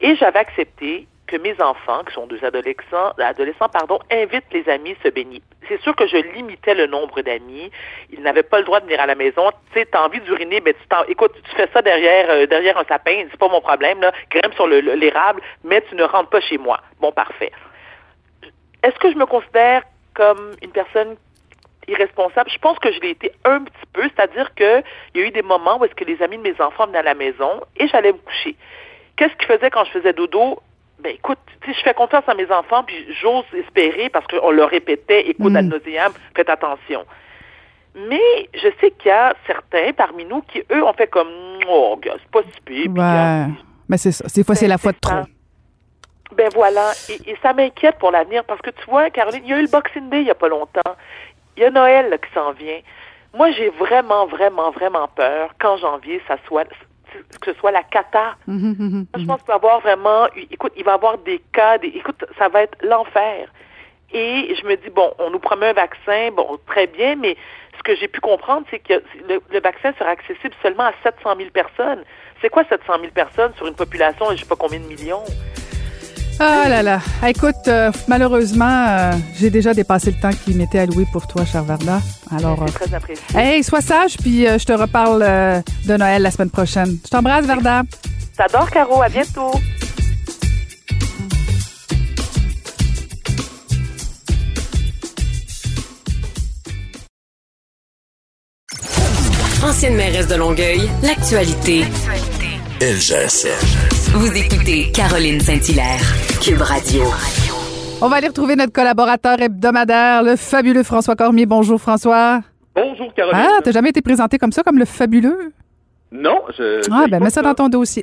Et j'avais accepté que mes enfants, qui sont deux adolescents, adolescents pardon, invitent les amis se baigner. C'est sûr que je limitais le nombre d'amis. Ils n'avaient pas le droit de venir à la maison. Tu sais, t'as envie d'uriner, mais tu t'en, écoute, tu fais ça derrière, euh, derrière un sapin, c'est pas mon problème, là. Grimpe sur le- le- l'érable, mais tu ne rentres pas chez moi. Bon, parfait. Est-ce que je me considère comme une personne irresponsable? Je pense que je l'ai été un petit peu, c'est-à-dire que il y a eu des moments où est-ce que les amis de mes enfants venaient à la maison et j'allais me coucher. Qu'est-ce qu'ils faisaient quand je faisais dodo? Ben écoute, sais, je fais confiance à mes enfants, puis j'ose espérer, parce qu'on leur répétait, écoute, Mm. ad nauseam, faites attention. Mais je sais qu'il y a certains parmi nous qui, eux, ont fait comme, oh, c'est pas si pire. Ouais. Mais c'est ça. Des fois, c'est Ben, la fois de trop. Ben voilà, et, et ça m'inquiète pour l'avenir parce que tu vois, Caroline, il y a eu le Boxing Day il y a pas longtemps. Il y a Noël là, qui s'en vient. Moi, j'ai vraiment, vraiment, vraiment peur qu'en janvier, ça soit que ce soit la cata. Mhm, mhm, Moi, je pense qu'il va y avoir vraiment, écoute, il va y avoir des cas, des, écoute, ça va être l'enfer. Et je me dis, bon, on nous promet un vaccin, bon, très bien, mais ce que j'ai pu comprendre, c'est que le, le vaccin sera accessible seulement à 700 000 personnes. C'est quoi 700 000 personnes sur une population je sais pas combien de millions? Ah là là. Ah, Écoute, euh, malheureusement, euh, j'ai déjà dépassé le temps qui m'était alloué pour toi, cher Varda. Alors, euh, C'est très apprécié. hey, sois sage, puis euh, je te reparle euh, de Noël la semaine prochaine. Je t'embrasse, Varda. T'adores, Caro. À bientôt. Ancienne mairesse de Longueuil, l'actualité. Vous écoutez Caroline Saint-Hilaire, Cube Radio. On va aller retrouver notre collaborateur hebdomadaire, le fabuleux François Cormier. Bonjour, François. Bonjour, Caroline. Ah, t'as jamais été présenté comme ça, comme le fabuleux? Non, je. Ah, ben, mets ça dans ton dossier.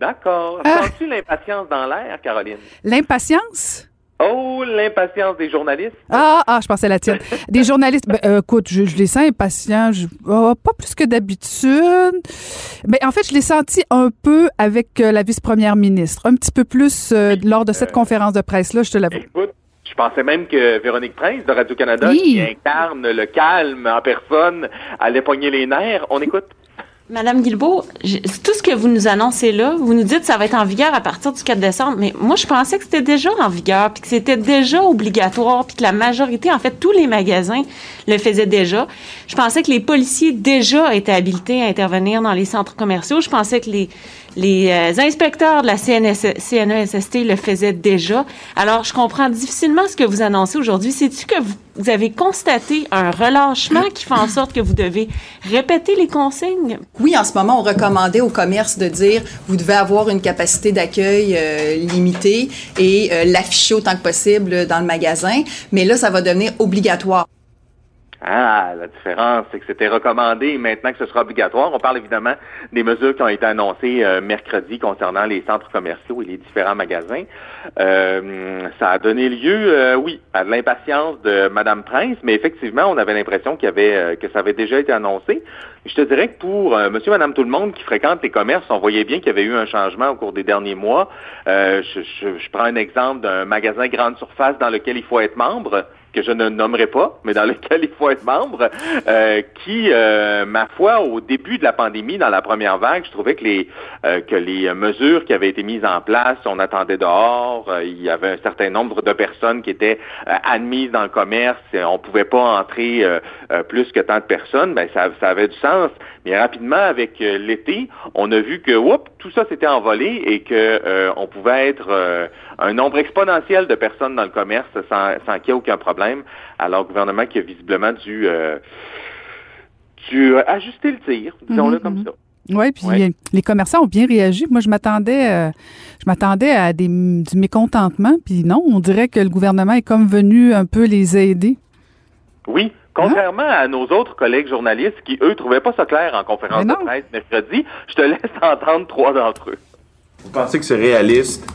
D'accord. Ah. Sens-tu l'impatience dans l'air, Caroline? L'impatience? Oh, l'impatience des journalistes. Ah, ah, je pensais la tienne. Des journalistes, ben, euh, écoute, je, je les sens impatients, je- oh, pas plus que d'habitude. Mais en fait, je l'ai senti un peu avec euh, la vice-première ministre, un petit peu plus euh, lors de cette Euh, conférence de presse-là, je te l'avoue. Écoute, je pensais même que Véronique Prince de Radio-Canada, Oui. qui incarne le calme en personne, allait pogner les nerfs. On écoute. Madame Guilbeault, tout ce que vous nous annoncez là, vous nous dites que ça va être en vigueur à partir du 4 décembre, mais moi, je pensais que c'était déjà en vigueur, puis que c'était déjà obligatoire, puis que la majorité, en fait, tous les magasins le faisaient déjà. Je pensais que les policiers déjà étaient habilités à intervenir dans les centres commerciaux. Je pensais que les, les euh, inspecteurs de la CNS, CNESST le faisaient déjà. Alors, je comprends difficilement ce que vous annoncez aujourd'hui. C'est-tu que vous, avez constaté un relâchement qui fait en sorte que vous devez répéter les consignes? Oui, en ce moment, on recommandait au commerce de dire vous devez avoir une capacité d'accueil euh, limitée et euh, l'afficher autant que possible dans le magasin. Mais là, ça va devenir obligatoire. Ah, la différence, c'est que c'était recommandé maintenant que ce sera obligatoire. On parle évidemment des mesures qui ont été annoncées euh, mercredi concernant les centres commerciaux et les différents magasins. Euh, ça a donné lieu, euh, oui, à de l'impatience de Madame Prince, mais effectivement, on avait l'impression qu'il euh, que ça avait déjà été annoncé. Je te dirais que pour euh, Monsieur, Madame, tout le monde qui fréquente les commerces, on voyait bien qu'il y avait eu un changement au cours des derniers mois. Euh, je, je- je prends un exemple d'un magasin grande surface dans lequel il faut être membre que je ne nommerai pas, mais dans lequel il faut être membre, euh, qui, euh, ma foi, au début de la pandémie, dans la première vague, je trouvais que les euh, que les mesures qui avaient été mises en place, on attendait dehors, euh, il y avait un certain nombre de personnes qui étaient euh, admises dans le commerce, et on pouvait pas entrer euh, plus que tant de personnes, ben ça, ça avait du sens. Mais rapidement, avec l'été, on a vu que oups, tout ça s'était envolé et que euh, on pouvait être euh, un nombre exponentiel de personnes dans le commerce sans, sans qu'il y ait aucun problème. Alors, le gouvernement qui a visiblement dû, euh, dû euh, ajuster le tir, disons-le Mhm, comme mhm. ça. Oui, puis Ouais. les commerçants ont bien réagi. Moi, je m'attendais, euh, je m'attendais à des, du mécontentement, puis non, on dirait que le gouvernement est comme venu un peu les aider. Oui, contrairement à nos autres collègues journalistes qui, eux, trouvaient pas ça clair en conférence de presse mercredi, je te laisse entendre trois d'entre eux. Vous pensez que c'est réaliste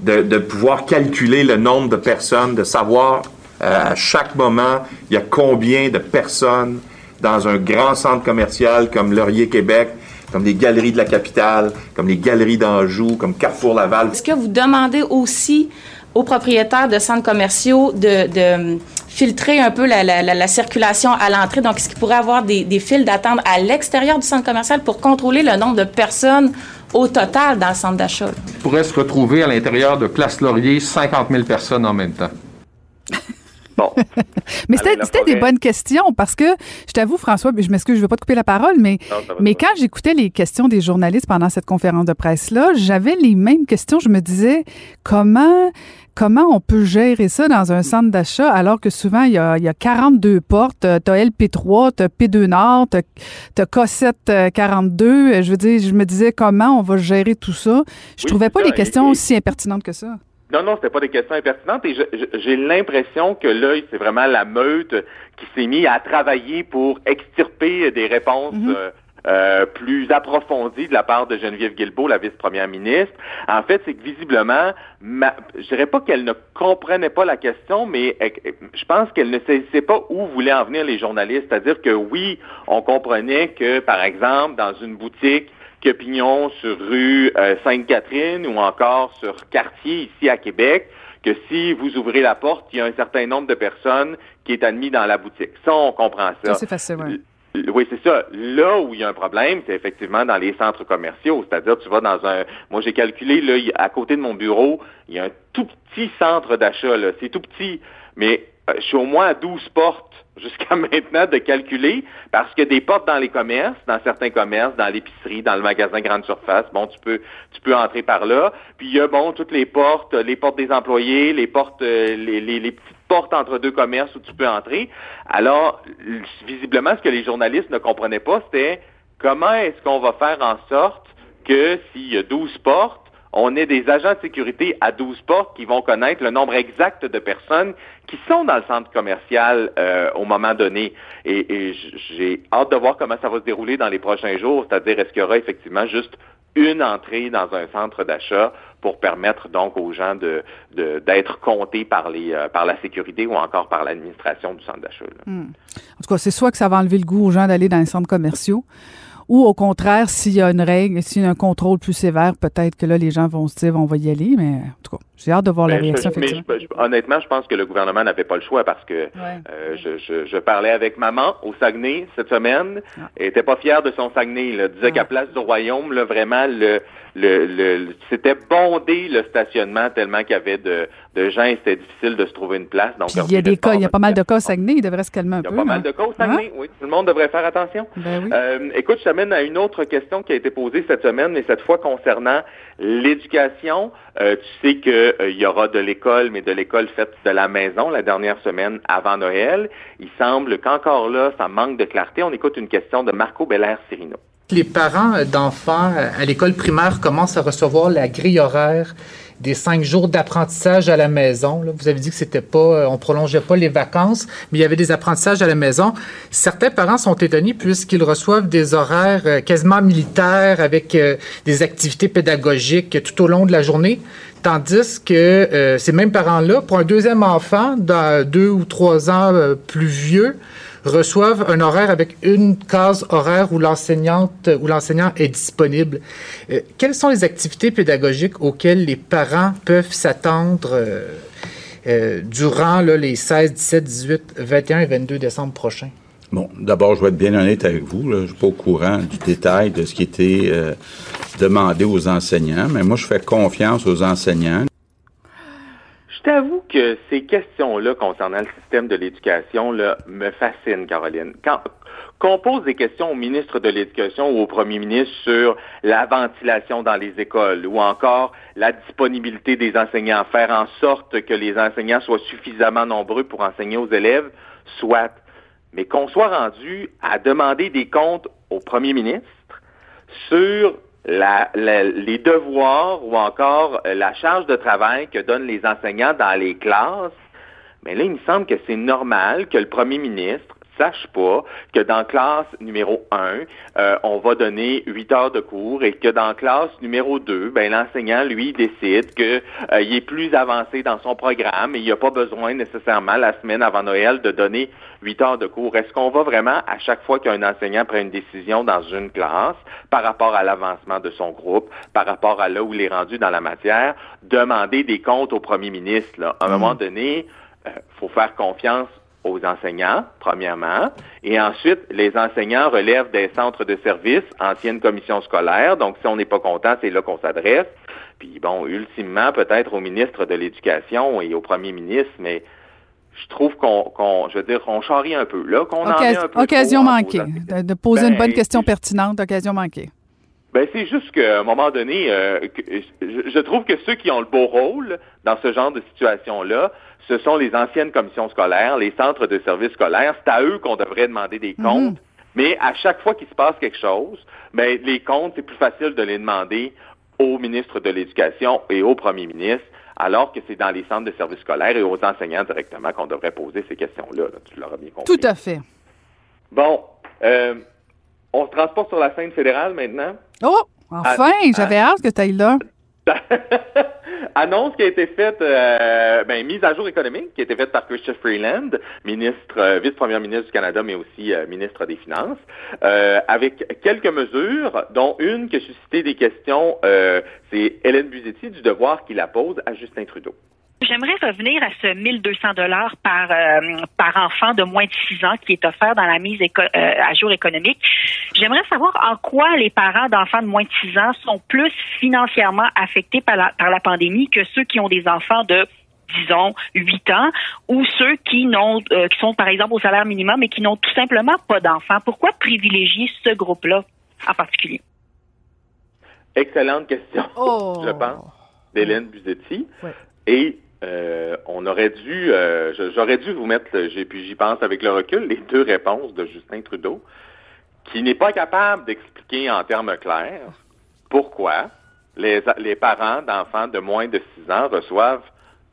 de, de pouvoir calculer le nombre de personnes, de savoir euh, à chaque moment il y a combien de personnes dans un grand centre commercial comme Laurier Québec, comme les galeries de la capitale, comme les galeries d'Anjou, comme Carrefour Laval? Est-ce que vous demandez aussi aux propriétaires de centres commerciaux de, de, filtrer un peu la, la- la- la circulation à l'entrée? Donc, est-ce qu'il pourrait avoir des, des files d'attente à l'extérieur du centre commercial pour contrôler le nombre de personnes au total dans le centre d'achat? là? pourrait se retrouver à l'intérieur de Place Laurier 50 000 personnes en même temps. Bon, Mais c'était des Laforêt. bonne questions parce que, je t'avoue, François, je m'excuse, je ne veux pas te couper la parole, mais, Non, mais quand j'écoutais les questions des journalistes pendant cette conférence de presse-là, j'avais les mêmes questions. Je me disais, comment, comment on peut gérer ça dans un centre d'achat alors que souvent, il y a, il y a 42 portes, tu as LP3, tu as P2 Nord, tu as, K7 42. Je veux dire, je me disais, comment on va gérer tout ça? Je Oui, trouvais pas ça. les Et- questions et- aussi impertinentes que ça. Non, non, c'était pas des questions impertinentes et j'ai l'impression que là, c'est vraiment la meute qui s'est mise à travailler pour extirper des réponses euh, euh, plus approfondies de la part de Geneviève Guilbeault, la vice-première ministre. En fait, c'est que visiblement, ma, je dirais pas qu'elle ne comprenait pas la question, mais je pense qu'elle ne saisissait pas où voulaient en venir les journalistes. C'est-à-dire que oui, on comprenait que, par exemple, dans une boutique, que Pignon sur rue euh, Sainte-Catherine ou encore sur quartier ici à Québec, que si vous ouvrez la porte, il y a un certain nombre de personnes qui est admis dans la boutique. Ça, on comprend ça. Ça, c'est facile, ouais. Oui, c'est ça. Là où il y a un problème, c'est effectivement dans les centres commerciaux. C'est-à-dire, tu vas dans un... Moi, j'ai calculé, là, à côté de mon bureau, il y a un tout petit centre d'achat, là. C'est tout petit, mais euh, je suis au moins à 12 portes jusqu'à maintenant de calculer, parce que des portes dans les commerces, dans certains commerces, dans l'épicerie, dans le magasin grande surface, bon, tu peux tu peux entrer par là. Puis il y a, bon, toutes les portes, les portes des employés, les portes, euh, les, les, petites portes entre deux commerces où tu peux entrer. Alors, visiblement, ce que les journalistes ne comprenaient pas, c'était comment est-ce qu'on va faire en sorte que s'il y a 12 portes, on ait des agents de sécurité à 12 portes qui vont connaître le nombre exact de personnes qui sont dans le centre commercial euh, au moment donné. Et, j'ai hâte de voir comment ça va se dérouler dans les prochains jours, c'est-à-dire est-ce qu'il y aura effectivement juste une entrée dans un centre d'achat pour permettre donc aux gens de d'être comptés par les euh, par la sécurité ou encore par l'administration du centre d'achat. là. En tout cas, c'est soit que ça va enlever le goût aux gens d'aller dans les centres commerciaux, Ou au contraire, s'il y a une règle, s'il y a un contrôle plus sévère, peut-être que là, les gens vont se dire, on va y aller. Mais en tout cas, j'ai hâte de voir la Ben, réaction. je- mais effectivement. je- je- honnêtement, je pense que le gouvernement n'avait pas le choix parce que euh, je, je- je parlais avec maman au Saguenay cette semaine. Elle était pas fière de son Saguenay. Là. Elle disait qu'à Place du Royaume, là, vraiment, le, le, le- c'était bondé le stationnement tellement qu'il y avait de, de gens et c'était difficile de se trouver une place. Donc, il y a des cas, il y a pas mal de cas au Saguenay, il devrait se calmer un il y a peu. pas mal de cas au Saguenay, oui. Tout le monde devrait faire attention. Ben oui. Euh, écoute, je t'amène à une autre question qui a été posée cette semaine, mais cette fois concernant l'éducation. Euh, tu sais qu'il y aura de l'école, mais de l'école faite de la maison la dernière semaine avant Noël. Il semble qu'encore là, ça manque de clarté. On écoute une question de Marco Belair-Cirino. Les parents d'enfants à l'école primaire commencent à recevoir la grille horaire des cinq jours d'apprentissage à la maison. Vous avez dit que c'était pas, euh, on prolongeait pas les vacances, mais il y avait des apprentissages à la maison. Certains parents sont étonnés puisqu'ils reçoivent des horaires euh, quasiment militaires avec euh, des activités pédagogiques tout au long de la journée. Tandis que ces mêmes parents-là, pour un deuxième enfant, dans deux ou trois ans plus vieux, reçoivent un horaire avec une case horaire où l'enseignante où l'enseignant est disponible. Euh, quelles sont les activités pédagogiques auxquelles les parents peuvent s'attendre euh, euh, durant là, les 16, 17, 18, 21 et 22 décembre prochains? Bon, d'abord, je vais être bien honnête avec vous. Je ne suis pas au courant du détail de ce qui était euh, demandé aux enseignants, mais moi, je fais confiance aux enseignants. T'avoue que ces questions-là concernant le système de l'éducation me fascinent, Caroline. Quand qu'on pose des questions au ministre de l'Éducation ou au premier ministre sur la ventilation dans les écoles ou encore la disponibilité des enseignants, faire en sorte que les enseignants soient suffisamment nombreux pour enseigner aux élèves, soit. Mais qu'on soit rendu à demander des comptes au premier ministre sur la- la- les devoirs ou encore euh, la charge de travail que donnent les enseignants dans les classes, mais là, il me semble que c'est normal que le premier ministre sache pas que dans classe numéro 1, euh, on va donner 8 heures de cours et que dans classe numéro 2, ben, l'enseignant, lui, décide qu'il est plus avancé dans son programme et il n'y a pas besoin nécessairement la semaine avant Noël de donner 8 heures de cours. Est-ce qu'on va vraiment, à chaque fois qu'un enseignant prend une décision dans une classe par rapport à l'avancement de son groupe, par rapport à là où il est rendu dans la matière, demander des comptes au premier ministre? Là? À un moment donné, il faut faire confiance aux enseignants, premièrement, et ensuite, les enseignants relèvent des centres de services, anciennes commissions scolaires, donc si on n'est pas content, c'est là qu'on s'adresse. Puis bon, ultimement, peut-être au ministre de l'Éducation et au premier ministre, mais je trouve qu'on, qu'on- je veux dire, on charrie un peu, là, qu'on en est un peu occasion trop manquée. De, de poser une Ben, bonne question pertinente, occasion manquée. ben, c'est juste qu'à un moment donné, euh, que- je, je trouve que ceux qui ont le beau rôle dans ce genre de situation-là, ce sont les anciennes commissions scolaires, les centres de services scolaires. C'est à eux qu'on devrait demander des comptes. Mais à chaque fois qu'il se passe quelque chose, ben, les comptes, c'est plus facile de les demander au ministre de l'Éducation et au premier ministre, alors que c'est dans les centres de services scolaires et aux enseignants directement qu'on devrait poser ces questions-là. là. Tu l'auras bien compris. Tout à fait. Bon, euh, on se transporte sur la scène fédérale maintenant? Oh, enfin, Ah, j'avais hâte que tu ailles là. Annonce qui a été faite, euh, ben, mise à jour économique, qui a été faite par Christian Freeland, ministre, euh, vice-premier ministre du Canada, mais aussi euh, ministre des Finances, avec quelques mesures, dont une qui a suscité des questions, c'est Hélène Buzetti du devoir qui la pose à Justin Trudeau. J'aimerais revenir à ce 1200 dollars par euh, par enfant de moins de 6 ans qui est offert dans la mise éco- euh, à jour économique. J'aimerais savoir en quoi les parents d'enfants de moins de 6 ans sont plus financièrement affectés par la, par la pandémie que ceux qui ont des enfants de disons 8 ans ou ceux qui n'ont euh, qui sont par exemple au salaire minimum et qui n'ont tout simplement pas d'enfants. Pourquoi privilégier ce groupe-là en particulier? Excellente question, Oh. je pense, d'Hélène Buzetti. Et euh, on aurait dû, euh, j'aurais dû vous mettre, j'ai- puis j'y pense avec le recul, les deux réponses de Justin Trudeau, qui n'est pas capable d'expliquer en termes clairs pourquoi les, les parents d'enfants de moins de 6 ans reçoivent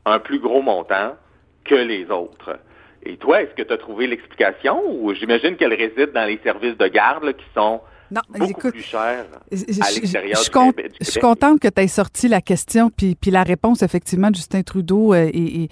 un plus gros montant que les autres. Et toi, est-ce que tu as trouvé l'explication ou j'imagine qu'elle réside dans les services de garde là, qui sont Non, beaucoup écoute, plus Je, à je- l'extérieur je suis du con- Québec- du je suis Québec? contente que tu aies sorti la question, puis, puis la réponse, effectivement, de Justin Trudeau euh, est, est-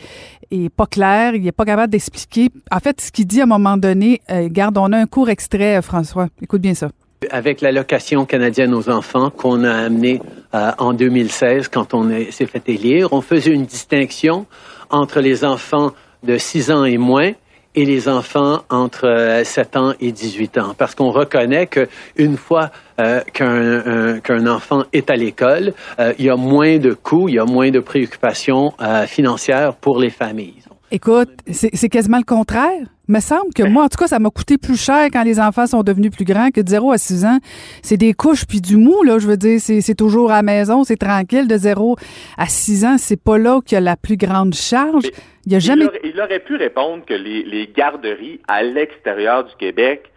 est pas claire. Il n'est pas capable d'expliquer. En fait, ce qu'il dit à un moment donné, euh, garde, on a un court extrait, euh, François. Écoute bien ça. avec l'allocation canadienne aux enfants qu'on a amenée euh, en 2016 quand on est- s'est fait élire, on faisait une distinction entre les enfants de 6 ans et moins et les enfants entre euh, 7 ans et 18 ans. Parce qu'on reconnaît que une fois euh, qu'un un- qu'un enfant est à l'école, euh, il y a moins de coûts, il y a moins de préoccupations euh, financières pour les familles. Écoute, c'est quasiment le contraire. Me semble que moi, en tout cas, ça m'a coûté plus cher quand les enfants sont devenus plus grands que de 0 à 6 ans. C'est des couches puis du mou, là. Je veux dire, c'est c'est toujours à la maison, c'est tranquille. De 0 à 6 ans, c'est pas là qu'il y a la plus grande charge. Il y a jamais. Il aurait, il aurait pu répondre que les, les garderies à l'extérieur du Québec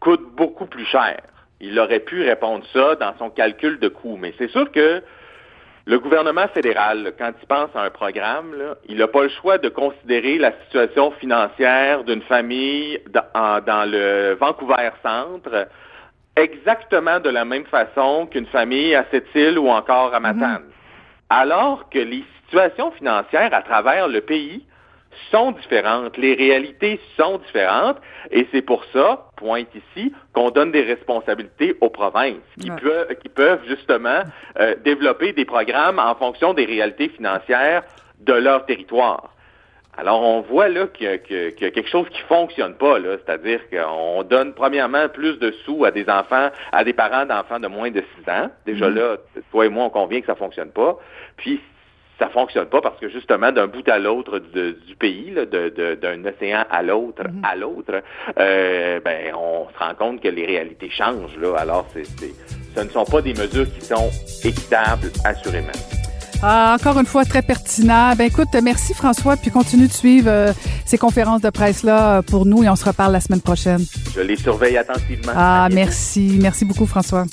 coûtent beaucoup plus cher. Il aurait pu répondre ça dans son calcul de coût. Mais c'est sûr que le gouvernement fédéral, quand il pense à un programme, là, il n'a pas le choix de considérer la situation financière d'une famille dans, le Vancouver Centre exactement de la même façon qu'une famille à Sept-Îles ou encore à Matane. Alors que les situations financières à travers le pays sont différentes, les réalités sont différentes, et c'est pour ça, pointe ici, qu'on donne des responsabilités aux provinces, qui, Ouais. peuvent, qui peuvent justement euh, développer des programmes en fonction des réalités financières de leur territoire. Alors, on voit là qu'il y, y a quelque chose qui fonctionne pas, là. C'est-à-dire qu'on donne premièrement plus de sous à des enfants, à des parents d'enfants de moins de 6 ans. Déjà Mhm. là, toi et moi, on convient que ça fonctionne pas. Puis, ça fonctionne pas parce que justement, d'un bout à l'autre du pays, là, de- de- d'un océan à l'autre, à l'autre, euh, ben, on se rend compte que les réalités changent, là. Alors, c'est, c'est- ce ne sont pas des mesures qui sont équitables, assurément. Ah, encore une fois, très pertinent. Ben écoute, merci François, puis continue de suivre euh, ces conférences de presse-là euh, pour nous et on se reparle la semaine prochaine. Je les surveille attentivement. Ah, merci. Merci beaucoup, François.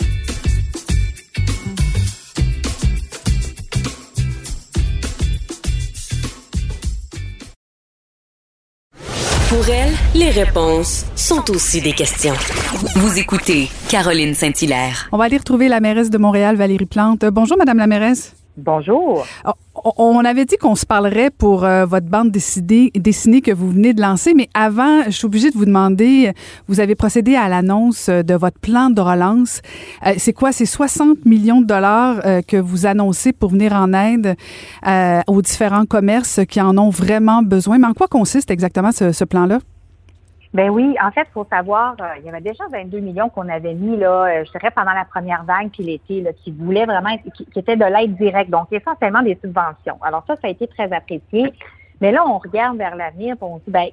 Pour elle, les réponses sont aussi des questions. Vous écoutez Caroline Saint-Hilaire. On va aller retrouver la mairesse de Montréal, Valérie Plante. Bonjour, Madame la mairesse. Bonjour. On, on avait dit qu'on se parlerait pour euh, votre bande dessinée, que vous venez de lancer, mais avant, je suis obligée de vous demander, vous avez procédé à l'annonce de votre plan de relance. Euh, c'est quoi? C'est 60 millions de dollars euh, que vous annoncez pour venir en aide euh, aux différents commerces qui en ont vraiment besoin? Mais en quoi consiste exactement ce plan-là? Ben oui, en fait, il faut savoir, euh, il y avait déjà 22 millions qu'on avait mis là, euh, je dirais pendant la première vague puis l'été, là, qui voulaient vraiment, être- qui, était de l'aide directe, donc essentiellement des subventions. Alors ça, ça a été très apprécié. Mais là, on regarde vers l'avenir, on dit, ben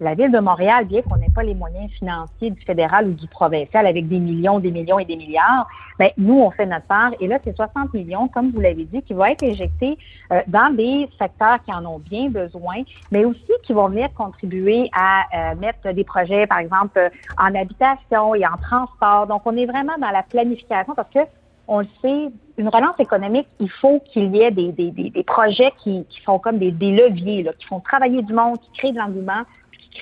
la ville de Montréal, bien qu'on n'ait pas les moyens financiers du fédéral ou du provincial avec des millions, des millions et des milliards, ben nous, on fait notre part. Et là, c'est 60 millions, comme vous l'avez dit, qui vont être injectés euh, dans des secteurs qui en ont bien besoin, mais aussi qui vont venir contribuer à euh, mettre des projets, par exemple, euh, en habitation et en transport. Donc, on est vraiment dans la planification parce que on le sait, une relance économique, il faut qu'il y ait des, des, des, des projets qui, qui sont comme des, des leviers, là, qui font travailler du monde, qui créent de l'engouement,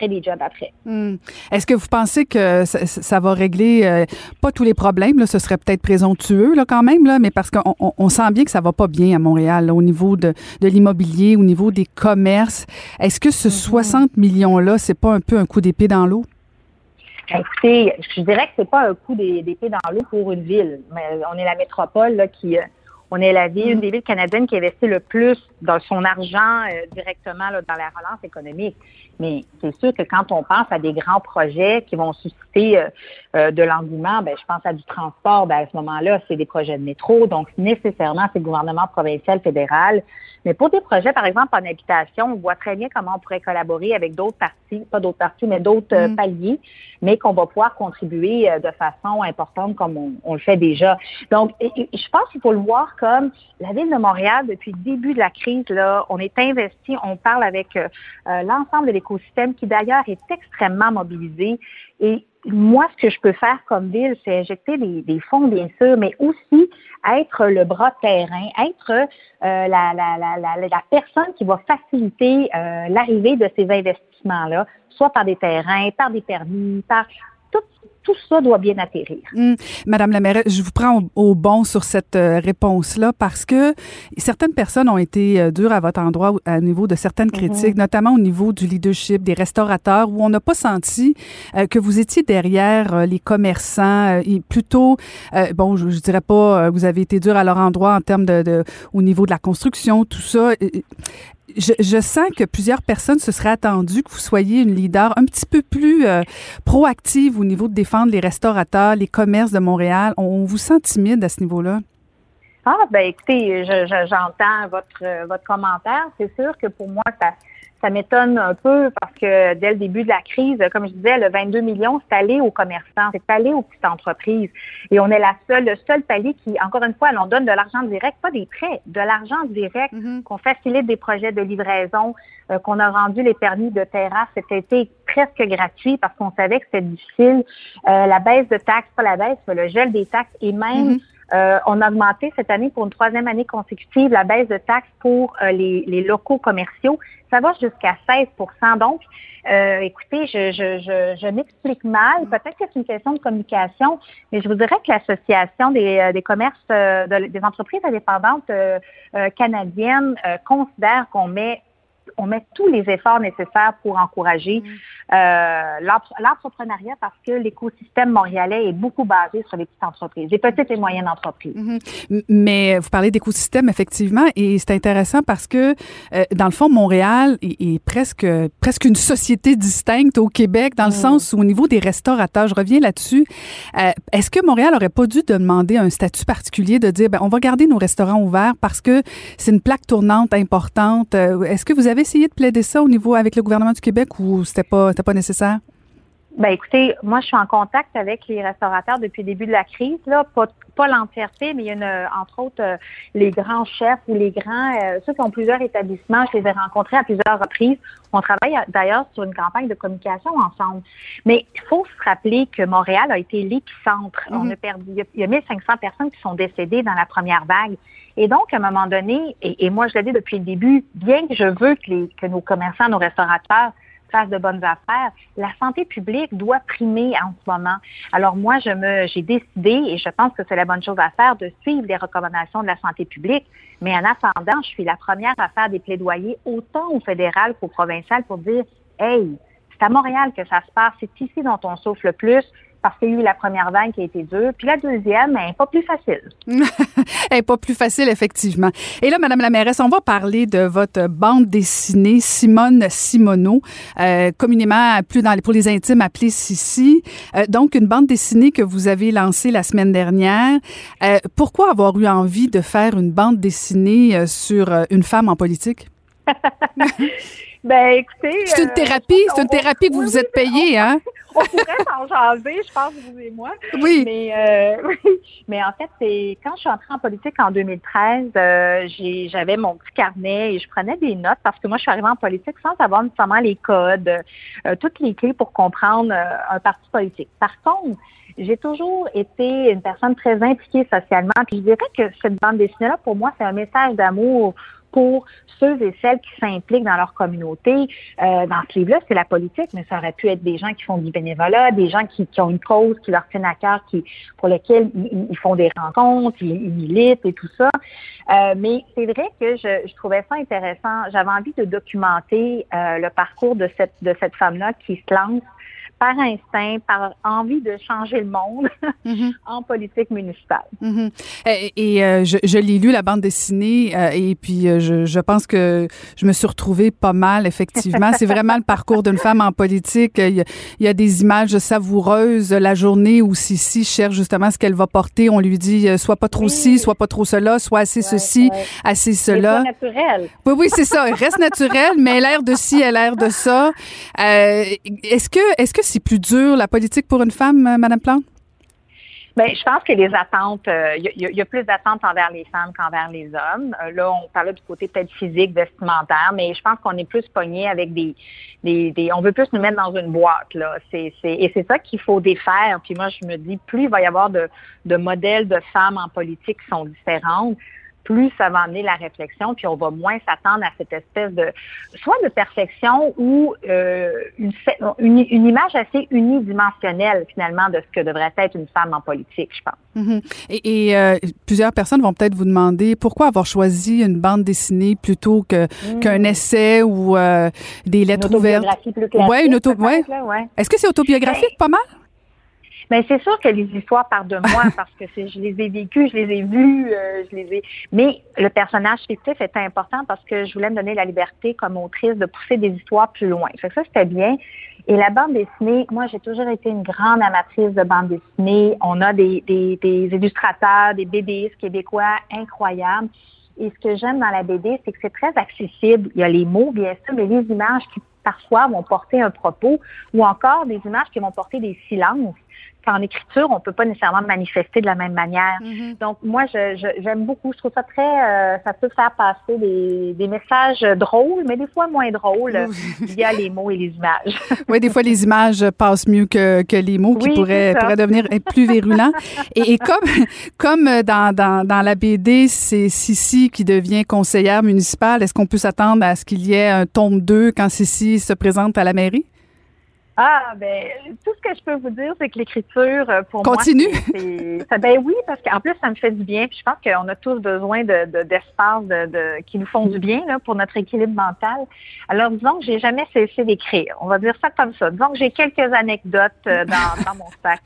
des jobs après. Hmm. Est-ce que vous pensez que ça, ça va régler euh, pas tous les problèmes, là, ce serait peut-être présomptueux là, quand même, là, mais parce qu'on on, on sent bien que ça va pas bien à Montréal là, au niveau de, de l'immobilier, au niveau des commerces. Est-ce que ce 60 millions-là, c'est pas un peu un coup d'épée dans l'eau? Écoutez, je dirais que c'est pas un coup d'é- d'épée dans l'eau pour une ville, mais on est la métropole là, qui, euh, on est la ville, une des villes canadiennes qui investit le plus dans son argent euh, directement là, dans la relance économique. Mais c'est sûr que quand on pense à des grands projets qui vont susciter euh, euh, de l'engouement, ben, je pense à du transport, ben, à ce moment-là, c'est des projets de métro, donc nécessairement, c'est le gouvernement provincial, fédéral. Mais pour des projets, par exemple, en habitation, on voit très bien comment on pourrait collaborer avec d'autres parties, pas d'autres parties, mais d'autres euh, paliers, mais qu'on va pouvoir contribuer euh, de façon importante comme on, on le fait déjà. Donc, et- et je pense qu'il faut le voir comme la ville de Montréal, depuis le début de la crise, là, on est investi, on parle avec euh, euh, l'ensemble de l'écosystème qui d'ailleurs est extrêmement mobilisé. Et moi, ce que je peux faire comme ville, c'est injecter des, des fonds, bien sûr, mais aussi être le bras de terrain, être euh, la, la, la, la, personne qui va faciliter euh, l'arrivée de ces investissements-là, soit par des terrains, par des permis, par tout, tout ça doit bien atterrir. Hum. Madame la maire, je vous prends au, au bon sur cette euh, réponse-là parce que certaines personnes ont été euh, dures à votre endroit au- à niveau de certaines critiques, notamment au niveau du leadership des restaurateurs, où on n'a pas senti euh, que vous étiez derrière les commerçants, et plutôt, bon, je, je dirais pas, vous avez été dur à leur endroit en termes de, de au niveau de la construction, tout ça. Je, sens que plusieurs personnes se seraient attendues que vous soyez une leader un petit peu plus euh, proactive au niveau de défendre les restaurateurs, les commerces de Montréal. On, vous sent timide à ce niveau-là? Ah, ben écoutez, je- je- j'entends votre euh, votre commentaire. C'est sûr que pour moi, ça ça m'étonne un peu parce que dès le début de la crise, comme je disais, le 22 millions, c'est allé aux commerçants, c'est allé aux petites entreprises. Et on est la seule, le seul palier qui, encore une fois, on donne de l'argent direct, pas des prêts, de l'argent direct, qu'on facilite des projets de livraison, euh, qu'on a rendu les permis de terrasse cet été presque gratuits parce qu'on savait que c'était difficile. Euh, la baisse de taxes, pas la baisse, mais le gel des taxes et même euh, on a augmenté cette année pour une troisième année consécutive la baisse de taxes pour euh, les, locaux commerciaux. Ça va jusqu'à 16% Donc, euh, écoutez, je, je, je, je m'explique mal. Peut-être que c'est une question de communication, mais je vous dirais que l'Association des, euh, commerces, de- des entreprises indépendantes canadiennes considère qu'on met on met tous les efforts nécessaires pour encourager euh, l'empre- l'entrepreneuriat parce que l'écosystème montréalais est beaucoup basé sur les petites entreprises, les petites et moyennes entreprises. M- Mais vous parlez d'écosystème, effectivement, et c'est intéressant parce que, euh, dans le fond, Montréal est, est presque, presque une société distincte au Québec, dans le sens où, au niveau des restaurateurs, je reviens là-dessus, euh, est-ce que Montréal aurait pas dû demander un statut particulier de dire, ben, on va garder nos restaurants ouverts parce que c'est une plaque tournante importante? Euh, Est-ce que vous avez essayé de plaider ça au niveau avec le gouvernement du Québec ou c'était pas, pas nécessaire? Ben écoutez, moi je suis en contact avec les restaurateurs depuis le début de la crise, là, pas, pas l'entièreté, mais il y en a entre autres euh, les grands chefs ou les grands, euh, ceux qui ont plusieurs établissements, je les ai rencontrés à plusieurs reprises. On travaille à- d'ailleurs sur une campagne de communication ensemble. Mais il faut se rappeler que Montréal a été l'épicentre. On a perdu, il y a- il y a 1500 personnes qui sont décédées dans la première vague. Et donc, à un moment donné, et, et moi je l'ai dit depuis le début, bien que je veux que, les, que nos commerçants, nos restaurateurs fassent de bonnes affaires, la santé publique doit primer en ce moment. Alors moi, je me, j'ai décidé, et je pense que c'est la bonne chose à faire, de suivre les recommandations de la santé publique. Mais en attendant, je suis la première à faire des plaidoyers autant au fédéral qu'au provincial pour dire, hey, c'est à Montréal que ça se passe, c'est ici dont on souffle le plus parce qu'il y a eu la première vague qui a été dure, puis la deuxième, elle, pas plus facile. Elle est pas plus facile, effectivement. Et là, Madame la mairesse, on va parler de votre bande dessinée Simone Simoneau, euh, communément plus dans les, pour les intimes appelée Sissi. Euh, donc, une bande dessinée que vous avez lancée la semaine dernière. Euh, pourquoi avoir eu envie de faire une bande dessinée sur une femme en politique? Ben, écoutez. C'est une euh, thérapie, c'est une on- thérapie que vous oui, vous êtes payée, hein? on pourrait en jaser, je pense, vous et moi. Oui. Mais, euh, oui. Mais en fait, c'est quand je suis entrée en politique en 2013, euh, j'avais mon petit carnet et je prenais des notes parce que moi, je suis arrivée en politique sans savoir nécessairement les codes, euh, toutes les clés pour comprendre euh, un parti politique. Par contre, j'ai toujours été une personne très impliquée socialement. Puis je dirais que cette bande dessinée-là, pour moi, c'est un message d'amour pour ceux et celles qui s'impliquent dans leur communauté. Euh, dans ce livre-là, c'est la politique, mais ça aurait pu être des gens qui font du bénévolat, des gens qui, qui ont une cause qui leur tient à cœur, qui, pour lesquels ils, ils font des rencontres, ils, ils militent et tout ça. Euh, mais c'est vrai que je, je trouvais ça intéressant. J'avais envie de documenter euh, le parcours de cette, de cette femme-là qui se lance par instinct, par envie de changer le monde en politique municipale. Mhm. Et, et, euh, je, je l'ai lu, la bande dessinée, euh, et puis euh, je, je pense que je me suis retrouvée pas mal, effectivement. C'est vraiment le parcours d'une femme en politique. Il y, a, il y a des images savoureuses. La journée où Sissi cherche justement ce qu'elle va porter, on lui dit soit pas trop ci, soit pas trop cela, soit assez ceci, assez cela. pas naturel. Oui, oui, c'est ça. Elle reste naturelle, mais elle a l'air de ci, elle a l'air de ça. Est-ce que, est-ce que c'est plus dur la politique pour une femme, euh, Madame Plante? Ben, je pense que les attentes, euh, il il y a plus d'attentes envers les femmes qu'envers les hommes. Euh, là, on parlait du côté peut-être physique, vestimentaire, mais je pense qu'on est plus pogné avec des, on veut plus nous mettre dans une boîte là. Et c'est ça qu'il faut défaire. Puis moi, je me dis, plus il va y avoir de, de modèles de femmes en politique qui sont différentes, plus ça va amener la réflexion, puis on va moins s'attendre à cette espèce de soit de perfection ou euh, une, une, une, image assez unidimensionnelle finalement de ce que devrait être une femme en politique, je pense. Mhm. Et, et euh, plusieurs personnes vont peut-être vous demander pourquoi avoir choisi une bande dessinée plutôt que Mm. qu'un essai ou euh, des lettres Une ouvertes. plus ouais, une auto. Ouais. Est-ce que c'est autobiographique, pas mal? Ben c'est sûr que les histoires partent de moi parce que je les ai vécues, je les ai vues, euh, je les ai. Mais le personnage fictif était important parce que je voulais me donner la liberté comme autrice de pousser des histoires plus loin. Fait que ça c'était bien. Et la bande dessinée, moi j'ai toujours été une grande amatrice de bande dessinée. On a des, des, des illustrateurs, des BDistes québécois incroyables. Et ce que j'aime dans la BD, c'est que c'est très accessible. Il y a les mots, bien sûr, mais les images qui parfois vont porter un propos ou encore des images qui vont porter des silences qu'en écriture, on peut pas nécessairement manifester de la même manière. Donc, moi, je, je- j'aime beaucoup. Je trouve ça très... euh, ça peut faire passer des, des messages drôles, mais des fois moins drôles via les mots et les images. Oui, des fois, les images passent mieux que, que les mots qui Oui, pourraient, pourraient devenir plus virulents. Et, et comme, comme dans, dans, dans la BD, c'est Sissi qui devient conseillère municipale, est-ce qu'on peut s'attendre à ce qu'il y ait un tome 2 quand Sissi se présente à la mairie? Ah, ben, tout ce que je peux vous dire, c'est que l'écriture, euh, pour Continue. moi, ça- ben oui, parce qu'en plus, ça me fait du bien. Puis je pense qu'on a tous besoin de, de- d'espace de, de- qui nous font du bien là, pour notre équilibre mental. Alors, disons que j'ai jamais cessé d'écrire. On va dire ça comme ça. Disons que j'ai quelques anecdotes euh, dans, dans mon sac.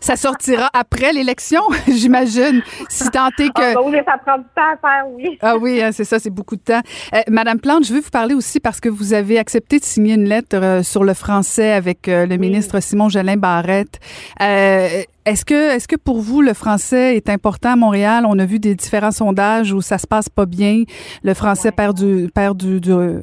Ça sortira après l'élection, j'imagine, si tant est que... Ah, ben oui, ça prend du temps à faire, oui. Ah oui, hein, c'est ça, c'est beaucoup de temps. Euh, Madame Plante, je veux vous parler aussi parce que vous avez accepté de signer une lettre euh, sur le français avec euh, le ministre Simon Jolin Barrette. Euh, est-ce que, est-ce que pour vous le français est important à Montréal? On a vu des différents sondages où ça se passe pas bien. Le français perd du, perd du, du-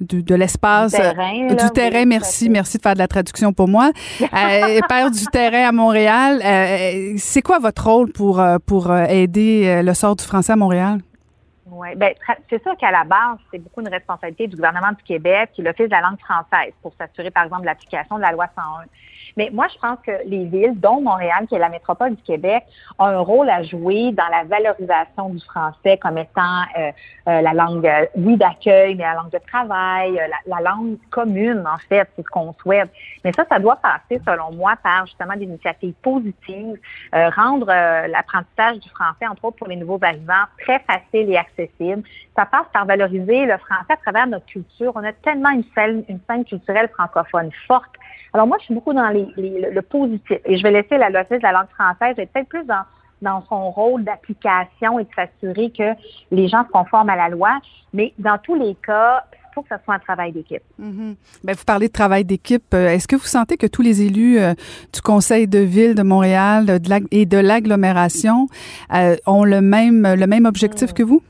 du- de l'espace, Du terrain, là, du terrain. oui, merci, merci de faire de la traduction pour moi. Euh, perd du terrain à Montréal. Euh, c'est quoi votre rôle pour pour aider le sort du français à Montréal? Oui, ben, c'est sûr qu'à la base, c'est beaucoup une responsabilité du gouvernement du Québec et l'Office de la langue française pour s'assurer, par exemple, de l'application de la loi 101. Mais moi, je pense que les villes, dont Montréal, qui est la métropole du Québec, ont un rôle à jouer dans la valorisation du français comme étant euh, euh, la langue, euh, oui, d'accueil, mais la langue de travail, la, la langue commune, en fait, c'est ce qu'on souhaite. Mais ça, ça doit passer, selon moi, par justement des initiatives positives, rendre l'apprentissage du français, entre autres pour les nouveaux arrivants, très facile et accessible. Ça passe par valoriser le français à travers notre culture. On a tellement une scène, une scène culturelle francophone forte. Alors moi, je suis beaucoup dans les, les- le, le positif. Et je vais laisser la l'Office de la langue française être peut-être plus dans dans son rôle d'application et de s'assurer que les gens se conforment à la loi. Mais dans tous les cas, il faut que ce soit un travail d'équipe. Ben, vous parlez de travail d'équipe. Euh, Est-ce que vous sentez que tous les élus euh, du Conseil de ville de Montréal de la- et de l'agglomération euh, ont le même, le même objectif que vous?